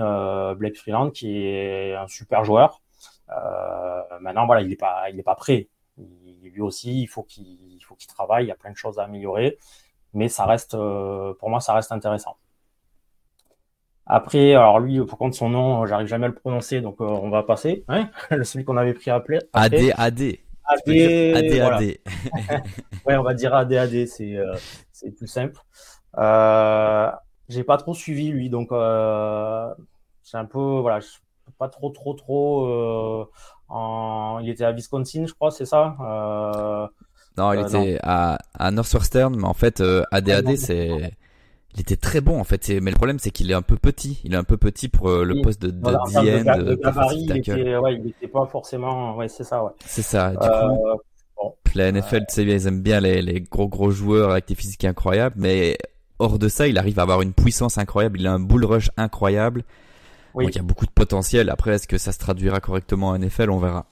Blake Freeland, qui est un super joueur. Euh, maintenant, voilà, il n'est pas, il est pas prêt. lui aussi, il faut qu'il, faut qu'il travaille. Il y a plein de choses à améliorer, mais ça reste, euh, pour moi, ça reste intéressant. Après, alors lui, pour contre son nom, j'arrive jamais à le prononcer, donc euh, on va passer. Hein Celui qu'on avait pris à appeler. AD, AD. AD, AD, AD. ouais, on va dire AD, AD, c'est c'est plus simple. Euh, j'ai pas trop suivi lui, donc euh, c'est un peu voilà, pas trop, trop, trop. Euh, en... Il était à Wisconsin, je crois, c'est ça euh... Non, il euh, était à, à Northwestern, mais en fait, ADAD, c'est. Il était très bon en fait, mais le problème c'est qu'il est un peu petit. Il est un peu petit pour le poste de, de voilà, de, de, gabarit, il était, ouais, il était pas forcément. Ouais, c'est ça, ouais. C'est ça. Du coup, bon, la NFL, tu sais, ils aiment bien les, les gros gros joueurs avec des physiques incroyables, mais hors de ça, il arrive à avoir une puissance incroyable. Il a un bull rush incroyable. Donc il y a beaucoup de potentiel. Après, est-ce que ça se traduira correctement en NFL On verra.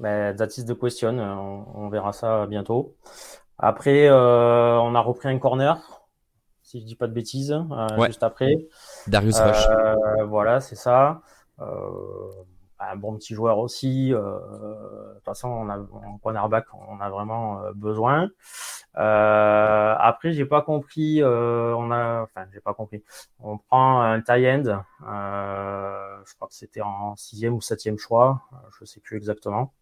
Ben, that is the question. On, verra ça bientôt. Après, euh, on a repris un corner, si je dis pas de bêtises, euh, juste après. Darius Rush. Euh, voilà, c'est ça. Un bon petit joueur aussi. Euh, de toute façon, on a en cornerback, on a vraiment euh, besoin. Euh, après, j'ai pas compris. Euh, on a, enfin, j'ai pas compris. On prend un tie end. Je crois que c'était en sixième ou septième choix. Je sais plus exactement.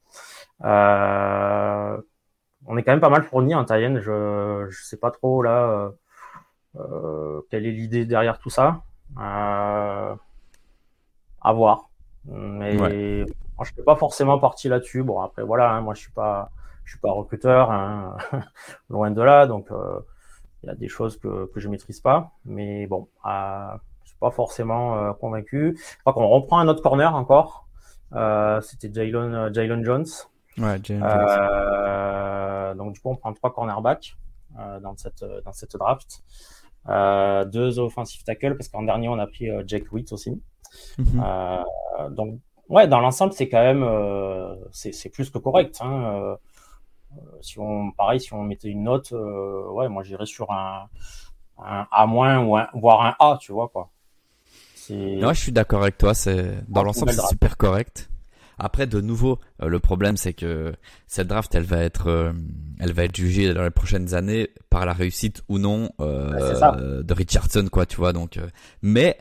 On est quand même pas mal fourni en tie end. Je, je sais pas trop là. quelle est l'idée derrière tout ça À voir. Mais moi, je fais pas forcément partie là-dessus. Bon, après, voilà, hein, moi, je suis pas, je suis pas recruteur, hein, loin de là. Donc, euh, il y a des choses que, que je maîtrise pas. Mais bon, euh, je suis pas forcément euh, convaincu. Je crois qu'on reprend un autre corner encore. Euh, C'était Jalen, Jalen Jones. Ouais, Jones. donc, du coup, on prend trois cornerbacks dans cette dans cette draft. deux offensive tackles parce qu'en dernier, on a pris Jake Witt aussi. Mhm. Donc, ouais, dans l'ensemble, c'est quand même, euh, c'est plus que correct. Hein. Euh, si on, pareil, si on mettait une note, ouais, moi j'irais sur un, un A- ou un, voire un A, tu vois quoi. Ouais, je suis d'accord avec toi. C'est dans l'ensemble, c'est super correct. Après, de nouveau, le problème, c'est que cette draft, elle va être, elle va être jugée dans les prochaines années par la réussite ou non de Richardson, quoi, tu vois. Donc, mais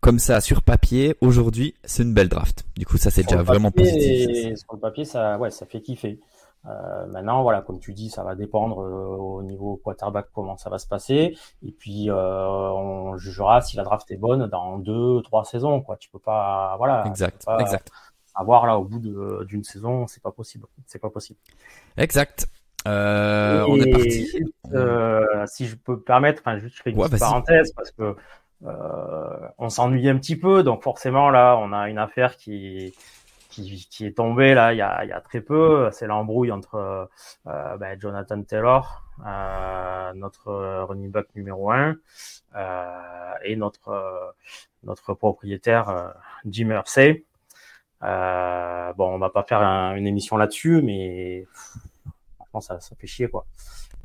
comme ça sur papier, aujourd'hui, c'est une belle draft. Du coup, ça c'est déjà vraiment positif. Sur le papier, ça, ouais, ça fait kiffer. Euh, maintenant, voilà, comme tu dis, ça va dépendre euh, au niveau quarterback comment ça va se passer. Et puis, euh, on jugera si la draft est bonne dans deux, trois saisons. Quoi, tu peux pas, voilà. Exact, exact. Avoir là au bout d'une saison, c'est pas possible. C'est pas possible. Exact. Euh, on est parti. Euh, si je peux me permettre, enfin, juste je fais une petite parenthèse parce que on s'ennuie un petit peu, donc forcément là, on a une affaire qui qui, qui est tombée là il y a, il y a très peu. C'est l'embrouille entre euh, ben, Jonathan Taylor, euh, notre running back numéro un, euh, et notre notre propriétaire Jim Hersey. Euh, bon, on va pas faire une émission là-dessus, mais ça, ça fait chier quoi.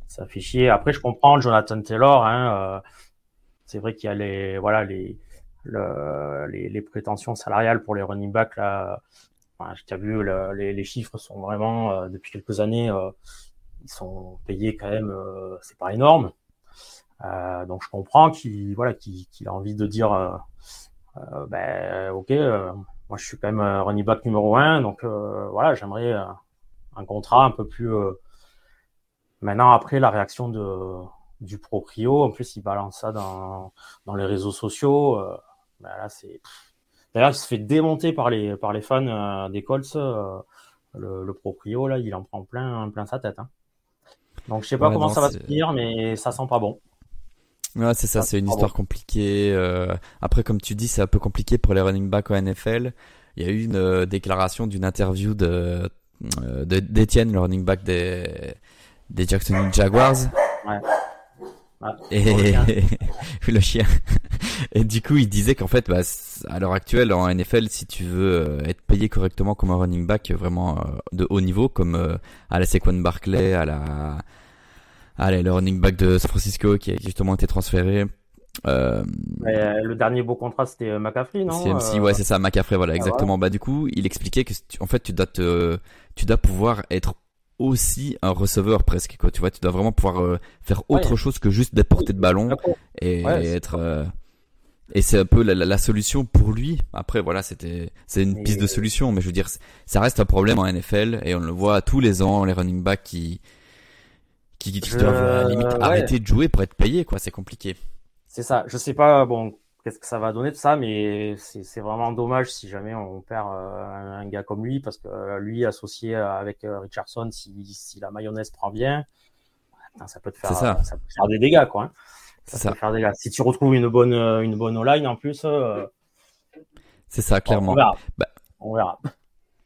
Ça fait chier. Après, je comprends Jonathan Taylor. Hein, euh, c'est vrai qu'il y a les voilà les, le, les, prétentions salariales pour les running backs là. Enfin, vu le, les, chiffres sont vraiment euh, depuis quelques années euh, ils sont payés quand même. Euh, c'est pas énorme. donc je comprends qu'il voilà qu'il a envie de dire ben ok moi je suis quand même running back numéro un donc voilà j'aimerais un contrat un peu plus Maintenant, après, la réaction de, du proprio, en plus, il balance ça dans, dans les réseaux sociaux. Euh, ben là, c'est. D'ailleurs, il se fait démonter par les, par les fans euh, des Colts. Euh, le, le, proprio, là, il en prend plein, plein sa tête. Hein. Donc, je sais pas comment ça va se finir, mais ça sent pas bon. Ouais, c'est ça, c'est une histoire compliquée. Euh, après, comme tu dis, c'est un peu compliqué pour les running backs au NFL. Il y a eu une déclaration d'une interview de d'Etienne, le running back des, des Jacksonville Jaguars. Ouais. Et le chien. Et du coup, il disait qu'en fait, bah, à l'heure actuelle en NFL, si tu veux euh, être payé correctement comme un running back vraiment euh, de haut niveau, comme euh, à la Sequan Barclay, à la, allez, le running back de San Francisco qui a justement été transféré. Euh, le dernier beau contrat c'était McCaffrey, non CMC, ouais, c'est ça, McCaffrey, voilà, ah, exactement. Bah du coup, il expliquait que en fait, tu dois te, tu dois pouvoir être aussi un receveur presque quoi. Tu vois tu dois vraiment pouvoir euh, faire autre chose que juste déporter de ballon et être euh, et c'est un peu la, solution pour lui. Après voilà c'était c'est une piste de solution mais je veux dire ça reste un problème en NFL et on le voit tous les ans les running backs qui qui, qui doivent à limite arrêter de jouer pour être payés quoi. C'est compliqué. C'est ça. Je sais pas bon qu'est-ce que ça va donner de ça, mais c'est vraiment dommage si jamais on perd euh, un, gars comme lui, parce que euh, lui associé avec euh, Richardson, si, si la mayonnaise prend bien, ça peut te faire, ça. peut faire des dégâts, quoi. Hein. Ça, peut faire des dégâts. Si tu retrouves une bonne, une bonne line en plus, c'est ça, clairement. On verra. Bah, on verra.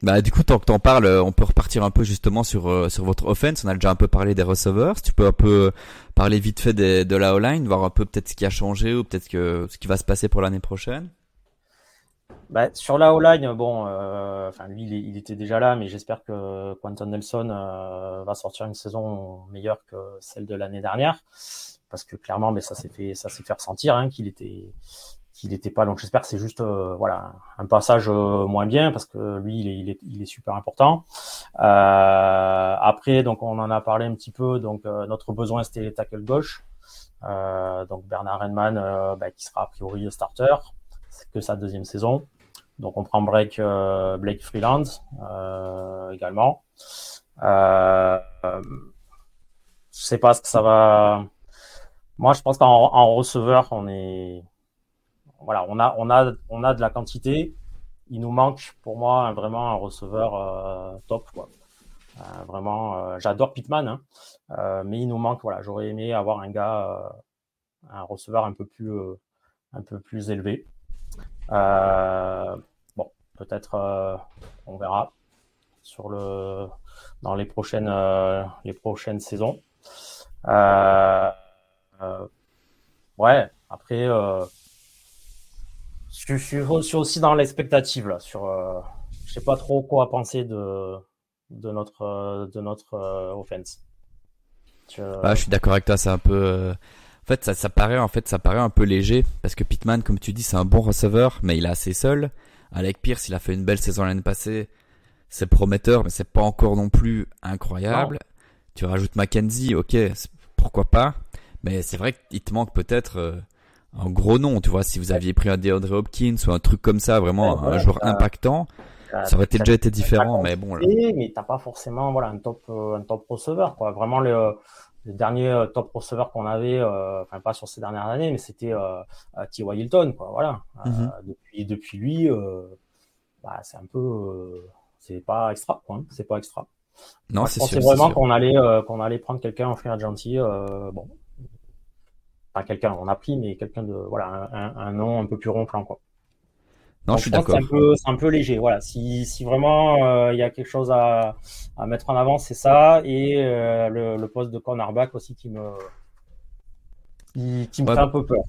Bah du coup tant que t'en parles, euh, on peut repartir un peu justement sur euh, sur votre offense. On a déjà un peu parlé des receveurs. Tu peux un peu parler vite fait de la O-line, voir un peu peut-être ce qui a changé ou peut-être que ce qui va se passer pour l'année prochaine. Bah, sur la O-line, bon, euh, enfin lui il, était déjà là, mais j'espère que Quentin Nelson va sortir une saison meilleure que celle de l'année dernière, parce que clairement, mais ça s'est fait ça s'est fait ressentir hein, qu'il était qu'il n'était pas. Donc j'espère que c'est juste euh, voilà un passage euh, moins bien parce que lui il est, il est, il est super important. Euh, après donc on en a parlé un petit peu. Donc notre besoin c'était les tackles gauche. donc Bernard Renman bah, qui sera a priori starter. C'est que sa deuxième saison. Donc on prend break Blake Freeland également. Euh, je sais pas ce que ça va. Moi, je pense qu'en receveur, on est, voilà, on a, on a, on a de la quantité. Il nous manque, pour moi, vraiment un receveur euh, top, quoi. Euh, vraiment, euh, j'adore Pitman, hein, mais il nous manque. Voilà, j'aurais aimé avoir un gars, un receveur un peu plus, un peu plus élevé. bon, peut-être, on verra sur le, dans les prochaines, les prochaines saisons. ouais, après je, suis aussi dans l'expectative là. Sur, euh, je sais pas trop quoi penser de de notre de notre euh, offense. Je... Ah, je suis d'accord avec toi. C'est un peu. Euh, en fait, ça, ça paraît en fait, ça paraît un peu léger parce que Pittman, comme tu dis, c'est un bon receveur, mais il est assez seul. Alec Pierce, il a fait une belle saison l'année passée. C'est prometteur, mais c'est pas encore non plus incroyable. Tu rajoutes Mackenzie, ok, pourquoi pas. Mais c'est vrai qu'il te manque peut-être un gros nom, tu vois, si vous aviez pris un DeAndre Hopkins ou un truc comme ça, vraiment un joueur impactant, ça aurait déjà été différent, mais bon. Là. Mais t'as pas forcément voilà un top euh, un top receveur quoi. Vraiment le, le dernier euh, top receveur qu'on avait, euh, enfin pas sur ces dernières années, mais c'était euh, T.Y. Hilton quoi. Voilà. Mhm. depuis depuis lui, bah, c'est un peu c'est pas extra quoi. Hein. c'est pas extra. Non, c'est sûr. c'est vraiment qu'on allait, euh, qu'on allait prendre quelqu'un en free agency. Euh, bon, enfin quelqu'un, on a pris, mais quelqu'un de, voilà, un, nom un peu plus ronflant, quoi. Non, je suis d'accord. C'est un peu, c'est un peu léger. Voilà. Si, si vraiment euh, il y a quelque chose à, à mettre en avant, c'est ça et euh, le, le poste de cornerback aussi qui me, qui, qui me Ouais, fait bah- un peu peur.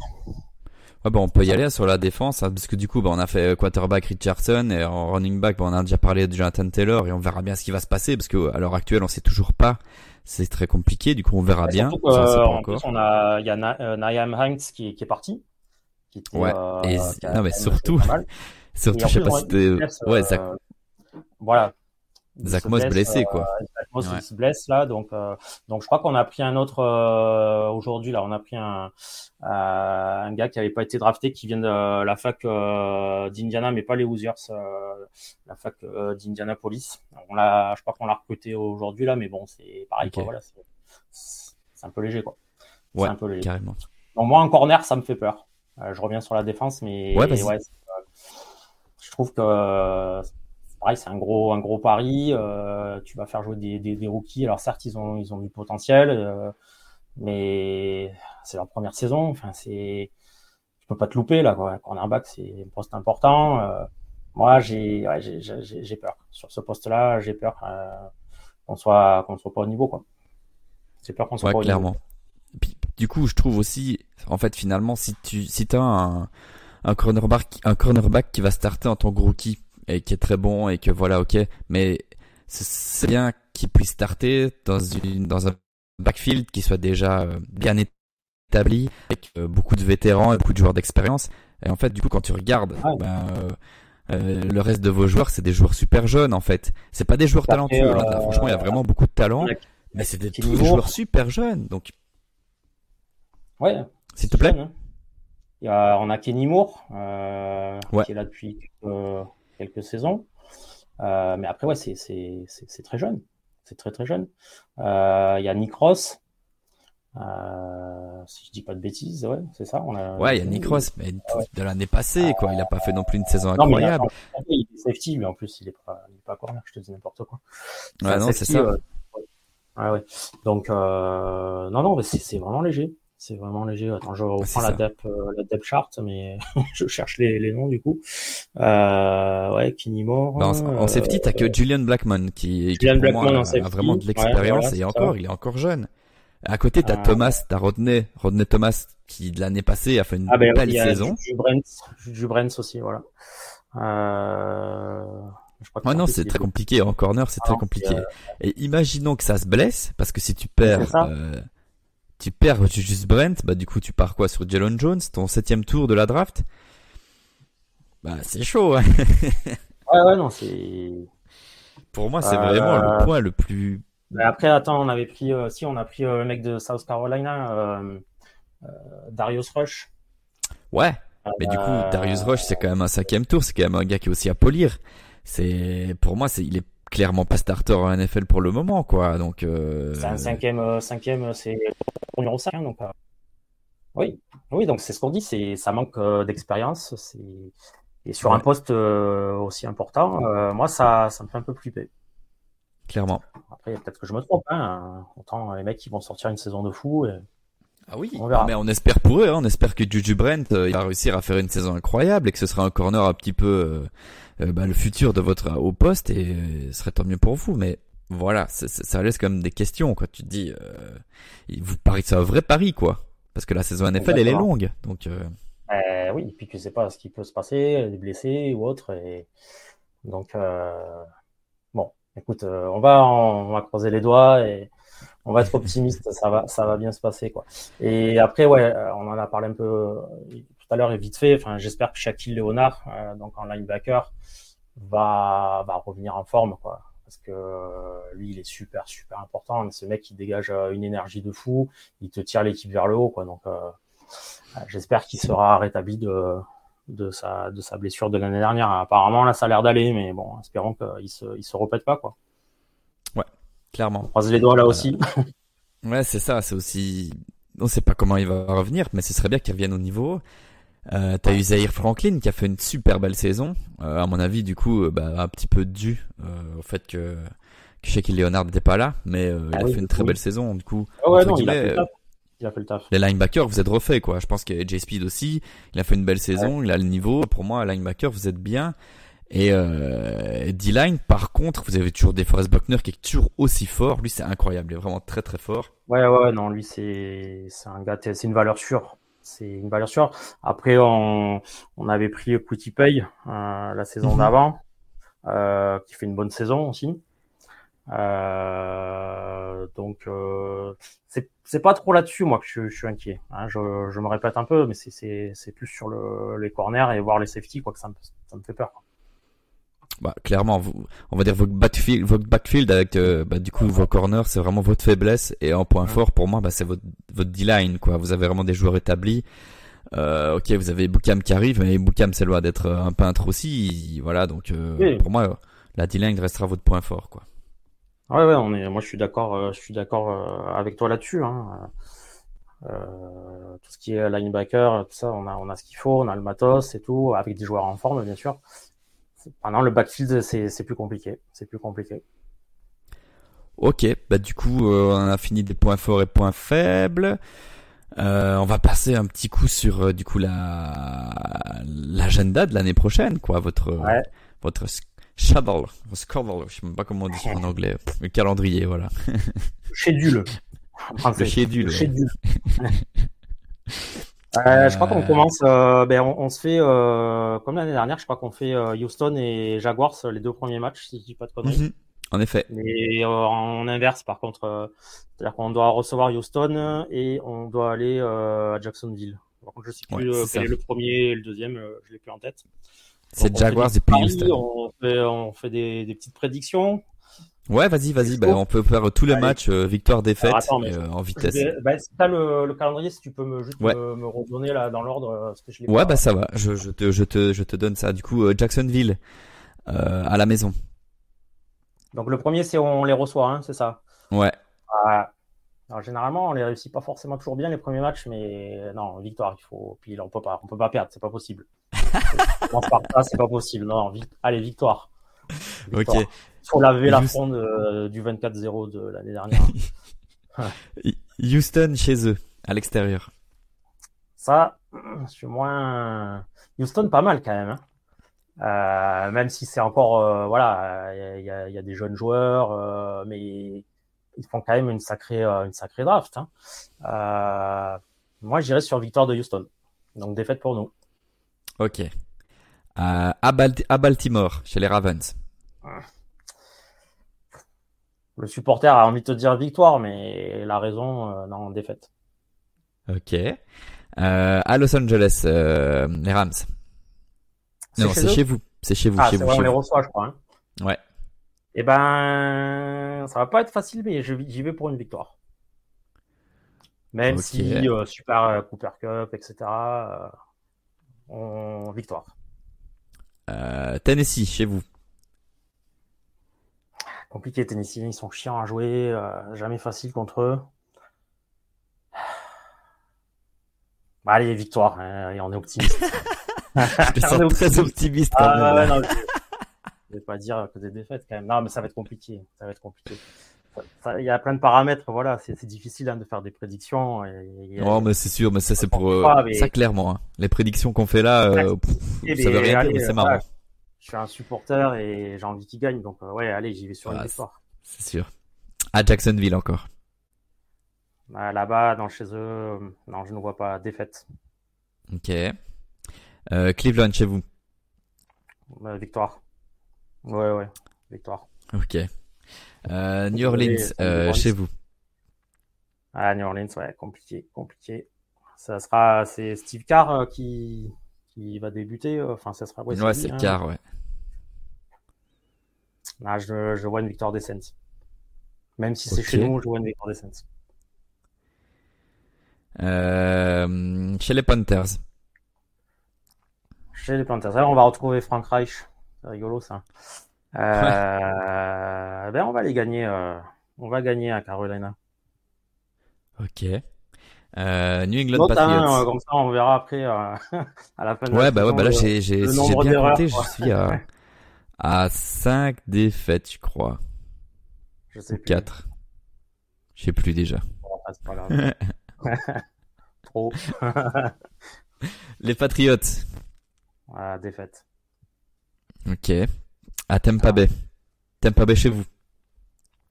Ouais, bah, on peut y aller sur la défense, hein, parce que du coup, bah, on a fait quarterback Richardson et en running back, bah, on a déjà parlé de Jonathan Taylor et on verra bien ce qui va se passer, parce que à l'heure actuelle, on sait toujours pas. C'est très compliqué, du coup, on verra Et bien. surtout Ça, pas en plus, on a, il y a Na, euh, Hines qui, qui est parti. Qui était, Ouais, euh, et- non, mais surtout-. Surtout, je sais pas si ouais, euh, Zach, Voilà. Il Zach Moss blessé, euh, quoi. Moss, Ouais. il se blesse là, donc euh, donc je crois qu'on a pris un autre euh, aujourd'hui là, on a pris un euh, un gars qui avait pas été drafté, qui vient de la fac euh, d'Indiana, mais pas les Hoosiers, euh, la fac euh, d'Indianapolis. On l'a, je crois qu'on l'a recruté aujourd'hui là, mais bon, c'est pareil, Ok. quoi, voilà, c'est- un peu léger quoi. Ouais, c'est un peu léger. carrément. Donc moi en corner, ça me fait peur. Euh, je reviens sur la défense, mais Ouais, euh, je trouve que euh, pareil, c'est un gros, un gros pari. Euh, tu vas faire jouer des, des, des rookies. Alors certes, ils ont, ils ont du potentiel, euh, mais c'est leur première saison. Enfin, c'est, tu peux pas te louper là. Quoi. Cornerback, c'est un poste important. Euh, moi, j'ai, ouais, j'ai, j'ai, j'ai peur sur ce poste-là. J'ai peur euh, qu'on soit, qu'on soit pas au niveau, quoi. J'ai peur qu'on soit Ouais, pas au niveau. clairement. Puis, du coup, je trouve aussi, en fait, finalement, si tu, si t'as un, un cornerback, un cornerback qui va starter en tant que rookie et qui est très bon et que voilà, ok, mais c'est- bien qu'il puisse starter dans une, dans un backfield qui soit déjà euh, bien établi avec euh, beaucoup de vétérans et beaucoup de joueurs d'expérience. Et en fait, du coup, quand tu regardes, ben, euh, le reste de vos joueurs, c'est des joueurs super jeunes en fait. C'est pas des joueurs talentueux. là. euh, Franchement, il y a vraiment beaucoup de talent, mais c'est des, des joueurs super jeunes. Donc, Ouais, s'il te plaît. jeune, hein. Il y a, on a Kenny Moore, euh, Ouais. qui est là depuis quelques, saisons. Euh, mais après, ouais, c'est, très jeune. C'est très, très jeune. Euh, il y a Nick Ross. Euh, si je dis pas de bêtises, ouais, c'est ça. On a, Ouais, il y a Nick Ross, mais de l'année passée, quoi. Il a pas fait non plus une saison Non, mais incroyable. il est safety, mais en plus, il est pas, il est pas corner, je te dis n'importe quoi. Ouais, non, c'est ça. ouais, ouais. Donc, euh, non, non, mais c'est vraiment léger. C'est vraiment léger. Attends, je reprends la depth, euh, la depth chart, mais je cherche les, les noms du coup. Euh, ouais, Moore. Bah, en, en euh, safety, t'as que Julian Blackman qui, qui Julian moi, Blackman en a- vraiment de Ouais, l'expérience voilà, et encore, il est encore jeune. À côté, t'as Euh, Thomas, t'as Rodney, Rodney Thomas qui de l'année passée a fait une Ah ben, belle il y a saison. Juju Brents aussi, voilà. Euh, je crois que Ouais, non, c'est très compliqué. En corner, c'est Ah très non, compliqué. euh, Et imaginons que ça se blesse, parce que si tu perds, euh, tu perds juste Brent, bah du coup tu pars quoi sur Jalen Jones, ton septième tour de la draft? Bah c'est chaud. Hein. Ouais, ouais, non, c'est. Pour moi, c'est Euh, vraiment le point le plus. Mais après, attends, on avait pris, euh, si, on a pris euh, le mec de South Carolina, euh, euh, Darius Rush. Ouais. Mais du coup, Euh, Darius Rush, c'est quand même un cinquième tour, c'est quand même un gars qui est aussi à polir. C'est, pour moi, c'est, il est clairement pas starter en NFL pour le moment, quoi. Donc, euh... C'est un cinquième, euh, cinquième, c'est numéro 5, hein, donc. euh, oui, oui, donc c'est ce qu'on dit, c'est ça manque euh, d'expérience, c'est et sur un poste euh, aussi important, euh, moi ça, ça me fait un peu flipper. clairement. Après, peut-être que je me trompe, hein. Autant les mecs ils vont sortir une saison de fou. Et... Ah oui. On verra. Mais on espère pour eux, hein. on espère que Juju Brent, euh, il va réussir à faire une saison incroyable et que ce sera un corner un petit peu, euh, euh, bah, le futur de votre haut poste et euh, ce serait tant mieux pour vous. Mais voilà, ça, ça- ça laisse quand même des questions, quoi. Tu te dis, euh, il vous parie que c'est un vrai pari, quoi. Parce que la saison NFL, elle est Exactement. longue. Donc, euh, Euh, oui, et puis tu sais pas ce qui peut se passer, des blessés ou autre. Et... Donc, euh... bon, écoute, euh, on va, on va croiser les doigts et on va être optimiste, ça va, ça va bien se passer, quoi. Et après, ouais, euh, on en a parlé un peu euh, tout à l'heure et vite fait. Enfin, j'espère que Shaquille Leonard, euh, donc en linebacker, va, va revenir en forme, quoi. Parce que lui, il est super, super important. Ce mec, il dégage une énergie de fou. Il te tire l'équipe vers le haut, quoi. Donc, J'espère qu'il sera rétabli de, de, sa, de sa blessure de l'année dernière. Apparemment, là, ça a l'air d'aller, mais bon, espérons qu'il se, il se répète pas, quoi. Clairement. On croise les doigts là aussi. Ouais, c'est ça, c'est aussi, on sait pas comment il va revenir, mais ce serait bien qu'il revienne au niveau. Euh, t'as eu Zahir Franklin qui a fait une super belle saison. Euh, à mon avis, du coup, euh, bah, un petit peu dû euh, au fait que que Leonard n'était pas là, mais euh, il Ah a oui, fait une très oui. belle saison. Du coup, Ah ouais, non, il a fait taf. Il a fait le taf. les linebackers, vous êtes refait quoi. Je pense que Jay Speed aussi, il a fait une belle saison, il a le niveau. Pour moi, linebacker, vous êtes bien. Et euh, D-line, par contre, vous avez toujours des Forrest Buckner qui est toujours aussi fort. Lui, c'est incroyable, il est vraiment très très fort. Ouais, ouais, non, lui, c'est, c'est un gars, c'est une valeur sûre. C'est une valeur sûre. Après, on, on avait pris Pay euh, la saison Mhm. d'avant, euh, qui fait une bonne saison aussi. Euh, donc, euh, c'est, c'est pas trop là-dessus, moi, que je, je suis inquiet. Hein. Je, je me répète un peu, mais c'est, c'est, c'est plus sur le, les corners et voir les safety, quoi, que ça me, ça me fait peur. quoi. Bah, clairement, on va dire votre backfield, votre backfield avec euh, bah, du coup vos corners, c'est vraiment votre faiblesse. Et en point fort pour moi, bah, c'est votre votre D-line quoi. Vous avez vraiment des joueurs établis. Euh, ok, vous avez Boukam qui arrive, mais Boukam c'est loin d'être un peintre aussi. Il- Voilà, donc euh, Oui. pour moi, la D-line restera votre point fort quoi. Ouais, ouais, on est, moi je suis d'accord, euh, je suis d'accord euh, avec toi là-dessus. Hein. Euh, tout ce qui est linebacker, tout ça, on a, on a ce qu'il faut, on a le matos et tout, avec des joueurs en forme, bien sûr. Maintenant, le backfield, c'est, plus compliqué. C'est plus compliqué. Ok, bah du coup, euh, on a fini des points forts et points faibles. Euh, on va passer un petit coup sur euh, du coup la l'agenda de l'année prochaine, quoi. Votre Ouais. votre sch- schedule, schedule, je sais même pas comment on dit ça en anglais. Le calendrier, voilà. Schedule. Le schedule, Le schedule. Euh, je crois qu'on Euh. commence, euh, ben, on, on se fait, euh, comme l'année dernière, je crois qu'on fait euh, Houston et Jaguars les deux premiers matchs, si je dis pas de conneries. Mhm. En effet. Mais euh, en inverse, par contre, euh, c'est-à-dire qu'on doit recevoir Houston et on doit aller euh, à Jacksonville. Par contre, je sais plus Ouais, quel est le premier et le deuxième, euh, je l'ai plus en tête. C'est Jaguars et puis Houston. On fait, on fait des, des petites prédictions. Ouais, vas-y, vas-y. Bah, on peut faire tous les Allez. matchs euh, victoire défaite Alors, attends, euh, en Je vitesse. vais- bah, t'as le, le calendrier, si tu peux me juste Ouais. me, me redonner là dans l'ordre, euh, parce que je l'ai Ouais, pas. bah ça va. Je, je te je te je te donne ça. Du coup, Jacksonville à la maison. Donc le premier, c'est on les reçoit, hein, c'est ça? Ouais. Ah. Alors, généralement, on les réussit pas forcément toujours bien les premiers matchs, mais non, victoire, il faut. Puis on peut pas, on peut pas perdre, c'est pas possible. on commence par ça, c'est pas possible. Non, vi- allez, victoire. Ok. Faut laver la fronde euh, du 24-0 de l'année dernière. Houston chez eux, à l'extérieur. Ça, je suis moins. Houston, pas mal quand même. hein. Euh, même si c'est encore, euh, voilà, il y, a- il y a des jeunes joueurs, euh, mais ils font quand même une sacrée, une sacrée draft. hein. Moi, j'irais sur victoire de Houston. Donc défaite pour nous. Ok. Euh, à, à Baltimore, chez les Ravens. Le supporter a envie de te dire victoire, mais la raison, euh, non, défaite. Ok. Euh, à Los Angeles, euh, les Rams. Non, c'est chez vous. C'est chez vous, Ah, chez vous, vrai, on chez les vous. reçoit, je crois. hein. Ouais. Eh ben, ça va pas être facile, mais j'y vais pour une victoire. Même si euh, super Cooper Cup, etc. euh, on... victoire. Euh, Tennessee, chez vous. Compliqué Tennessee, ils sont chiants à jouer, euh, jamais facile contre eux. Bah, allez, victoire, hein, et on est optimiste. Je te On très optimiste. optimiste quand Ah, même. ouais, là. non, je... je vais pas dire que des défaites quand même. Non, mais ça va être compliqué. Ça va être compliqué. Il y a plein de paramètres, voilà, c'est difficile hein, de faire des prédictions. Et, et- Oh, mais c'est sûr, mais ça c'est pour euh, comprends pas, mais- ça clairement. hein. Les prédictions qu'on fait là, euh, pff, ça veut rien dire, mais c'est euh, marrant. voilà, je suis un supporter et j'ai envie qu'il gagne, donc euh, ouais, allez, j'y vais sur une Ah, victoire. C'est sûr. À Jacksonville encore. Bah, Là-bas, dans chez eux, non, je ne vois pas défaite. Ok. Euh, Cleveland chez vous. Bah, victoire. Ouais, ouais, victoire. Ok. Euh, New Orleans euh, chez vous. Ah, New Orleans, ouais, compliqué, compliqué. Ça sera, c'est Steve Carr euh, qui, qui va débuter. Enfin, ça sera. Ouais, c'est hein. car, ouais. Ah, je, je vois une victoire des Saints. Même si c'est chez nous, je vois une victoire des Saints. Euh, chez les Panthers. Chez les Panthers, là, on va retrouver Frank Reich. C'est rigolo ça. Euh, ben, on va les gagner. euh, on va gagner à Carolina. Ok. Euh, New England Note, euh, Patriots. comme ça, on verra après euh, à la fin de la Ouais, bah ouais, saison, bah là j'ai j'ai le si j'ai nombre bien compté, je quoi. suis à à 5 défaites, je crois. Je sais plus. 4. Je sais plus déjà. Bon, c'est pas grave. Trop. Les Patriotes. Voilà, défaite. Ok. À Tampa Bay. Tampa Bay chez vous.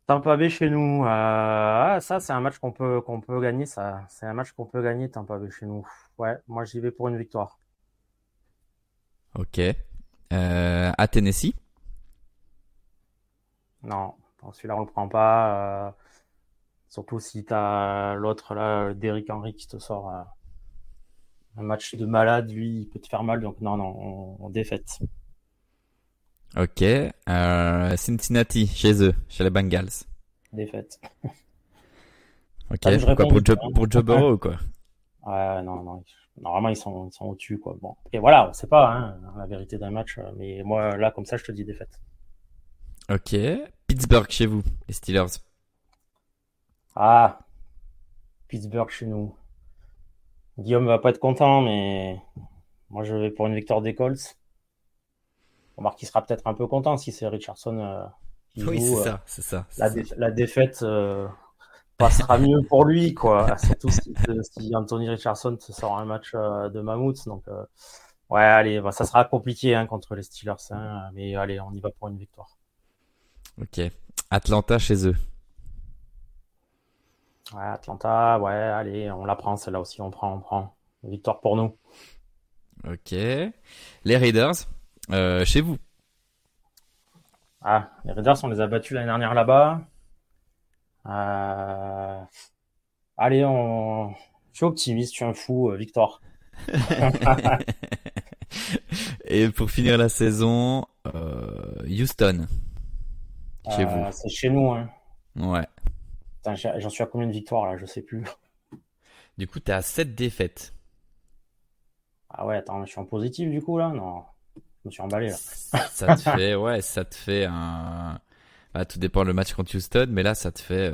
Tampa Bay chez nous. Euh, ah, ça, c'est un match qu'on peut, qu'on peut gagner. Ça, c'est un match qu'on peut gagner, Tampa Bay chez nous. Ouais, moi, j'y vais pour une victoire. Ok. Euh, à Tennessee? Non, celui-là, on le prend pas. euh, surtout si t'as l'autre, là, Derrick Henry, qui te sort un match de malade. Lui, il peut te faire mal. Donc, non, non, on, on défaite. Ok. Euh, Cincinnati chez eux, chez les Bengals. Défaite. Ok. Ah, je réponds pour Joe, hein. pour Joe Burrow quoi? Ouais, non, non. Normalement, ils sont, ils sont au-dessus, quoi. Bon. Et voilà, on sait pas, hein, la vérité d'un match. euh, Mais moi, là, comme ça, je te dis défaite. Ok. Pittsburgh chez vous, les Steelers. Ah, Pittsburgh chez nous. Guillaume va pas être content, mais moi je vais pour une victoire des Colts. Remarque qu'il sera peut-être un peu content si c'est Richardson euh, qui Oui, joue. c'est euh, ça, c'est ça. la, ça. dé- la défaite euh, passera mieux pour lui, quoi. Surtout si, si Anthony Richardson se sort un match de mammouth. Donc, ouais, allez, bah, ça sera compliqué hein, contre les Steelers. hein, mais allez, on y va pour une victoire. Ok. Atlanta chez eux. Ouais, Atlanta, ouais, allez, on la prend, celle-là aussi, on prend, on prend. Victoire pour nous. Ok. Les Raiders euh, chez vous. Ah, les Raiders, on les a battus l'année dernière là-bas. Euh, Allez, on... je suis optimiste, je suis un fou, euh, victoire. Et pour finir la saison, euh, Houston chez Euh, vous. C'est chez nous, hein. Ouais. J'en suis à combien de victoires là? Je sais plus. Du coup, t'es à 7 défaites. Ah ouais, attends, je suis en positif du coup là? Non, je me suis emballé là. Ça te fait, ouais, ça te fait un. Bah, tout dépend le match contre Houston, mais là, ça te fait. euh,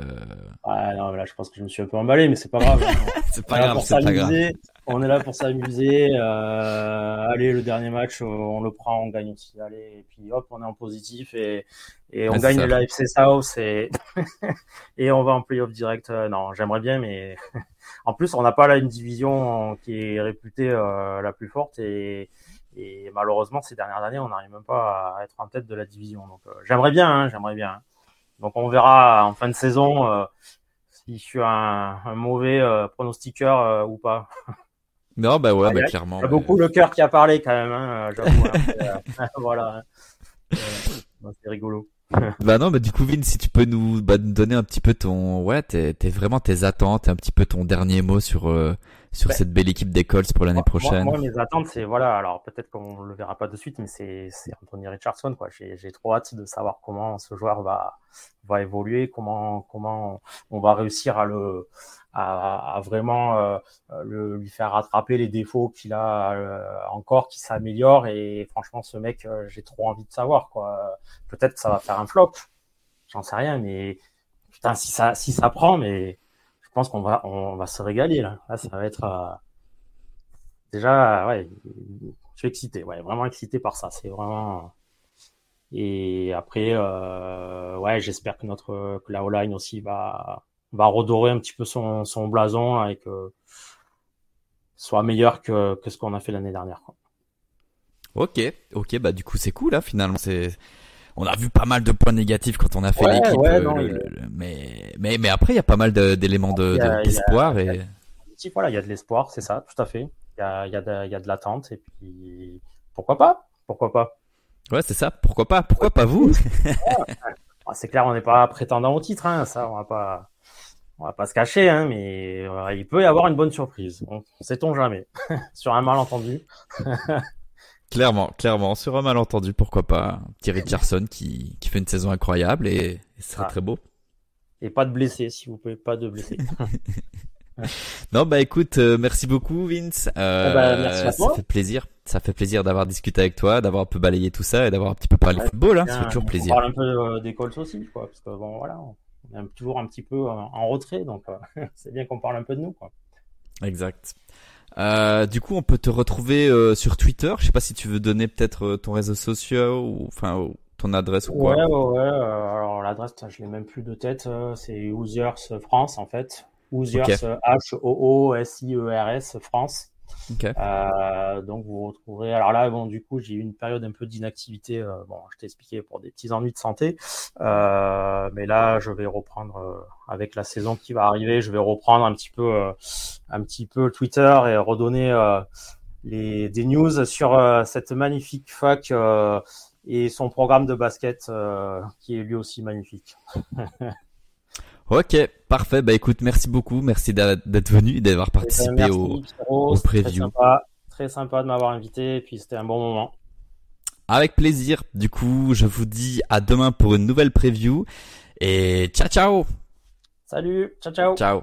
Ouais, non, là, je pense que je me suis un peu emballé, mais c'est pas grave. hein. C'est On pas est là grave, pour c'est pas grave. s'amuser. On est là pour s'amuser. Euh, allez, le dernier match, on le prend, on gagne aussi. Allez, et puis hop, on est en positif et, et on gagne la FC South et, et on va en playoff direct. Euh, Non, j'aimerais bien, mais en plus, on n'a pas là une division qui est réputée euh, la plus forte et, et malheureusement, ces dernières années, on n'arrive même pas à être en tête de la division. Donc, euh, j'aimerais bien, hein, j'aimerais bien. Donc, on verra en fin de saison euh, si je suis un, un mauvais euh, pronostiqueur ou pas. Non, bah ouais, Ah, bah a- clairement. Il y a ouais. beaucoup le cœur qui a parlé quand même, hein, j'avoue. hein. Voilà. C'est rigolo. Bah non, bah du coup, Vin, si tu peux nous, bah, nous donner un petit peu ton, ouais, t'es, t'es vraiment tes attentes, un petit peu ton dernier mot sur sur Ouais. cette belle équipe des Colts pour l'année prochaine. Moi, moi, mes attentes, c'est voilà. Alors peut-être qu'on le verra pas de suite, mais c'est c'est Anthony Richardson, quoi. J'ai j'ai trop hâte de savoir comment ce joueur va va évoluer, comment comment on va réussir à le à, à vraiment euh, le, lui faire rattraper les défauts qu'il a euh, encore, qui s'améliore. Et franchement, ce mec, euh, j'ai trop envie de savoir, quoi. Peut-être que ça va faire un flop, j'en sais rien, mais putain, si ça si ça prend, mais pense qu'on va on va se régaler là. Là, ça va être euh, déjà ouais, je suis excité, ouais, vraiment excité par ça. C'est vraiment et après euh, ouais, j'espère que notre que la O-line aussi va va redorer un petit peu son son blason et que soit meilleur que que ce qu'on a fait l'année dernière. Ok, ok, bah du coup c'est cool là finalement. C'est, on a vu pas mal de points négatifs quand on a fait Ouais, l'équipe, ouais, euh, mais mais mais après il y a pas mal d'éléments de- d'espoir il y a- et voilà, il y a de l'espoir, c'est ça, tout à fait. Il y a il y a de, il y a de l'attente et puis pourquoi pas, pourquoi pas. ouais c'est ça. Pourquoi pas, pourquoi pas vous? Ah, C'est clair, on n'est pas prétendant au titre, hein, ça, on va pas, on va pas se cacher, hein, mais euh, il peut y avoir une bonne surprise. On sait-on jamais. Sur un malentendu. Clairement, clairement, sur un malentendu, pourquoi pas petit Richardson qui qui fait une saison incroyable et, et ce serait Ah. très beau. Et pas de blessés, s'il vous plaît, pas de blessés. Non, bah écoute, euh, merci beaucoup Vince. Euh, Eh ben, merci à ça toi. fait plaisir. Ça fait plaisir d'avoir discuté avec toi, d'avoir un peu balayé tout ça et d'avoir un petit peu parlé Ouais, football. Hein, Bien, ça fait toujours on plaisir. parle un peu euh, des Colts aussi, quoi, parce que bon, voilà, on est toujours un petit peu en, en retrait, donc euh, c'est bien qu'on parle un peu de nous, quoi. Exact. Euh, du coup, on peut te retrouver euh, sur Twitter. Je sais pas si tu veux donner peut-être euh, ton réseau social ou enfin ou ton adresse ou quoi Ouais, ouais, ouais. alors l'adresse, je l'ai même plus de tête. c'est Hoosiers France en fait. Hoosiers H-O-O-S-I-E-R-S France. Euh, donc vous retrouverez. Alors là, bon, du coup, j'ai eu une période un peu d'inactivité. Euh, bon, je t'ai expliqué pour des petits ennuis de santé, euh, mais là, je vais reprendre avec la saison qui va arriver. Je vais reprendre un petit peu, un petit peu Twitter et redonner les des news sur cette magnifique fac et son programme de basket qui est lui aussi magnifique. Ok, parfait. Bah écoute, merci beaucoup. Merci d'être venu et d'avoir eh ben, participé au, au, preview. Très sympa, très sympa de m'avoir invité et puis c'était un bon moment. Avec plaisir. Du coup, je vous dis à demain pour une nouvelle preview et ciao ciao. Salut, ciao ciao. Ciao.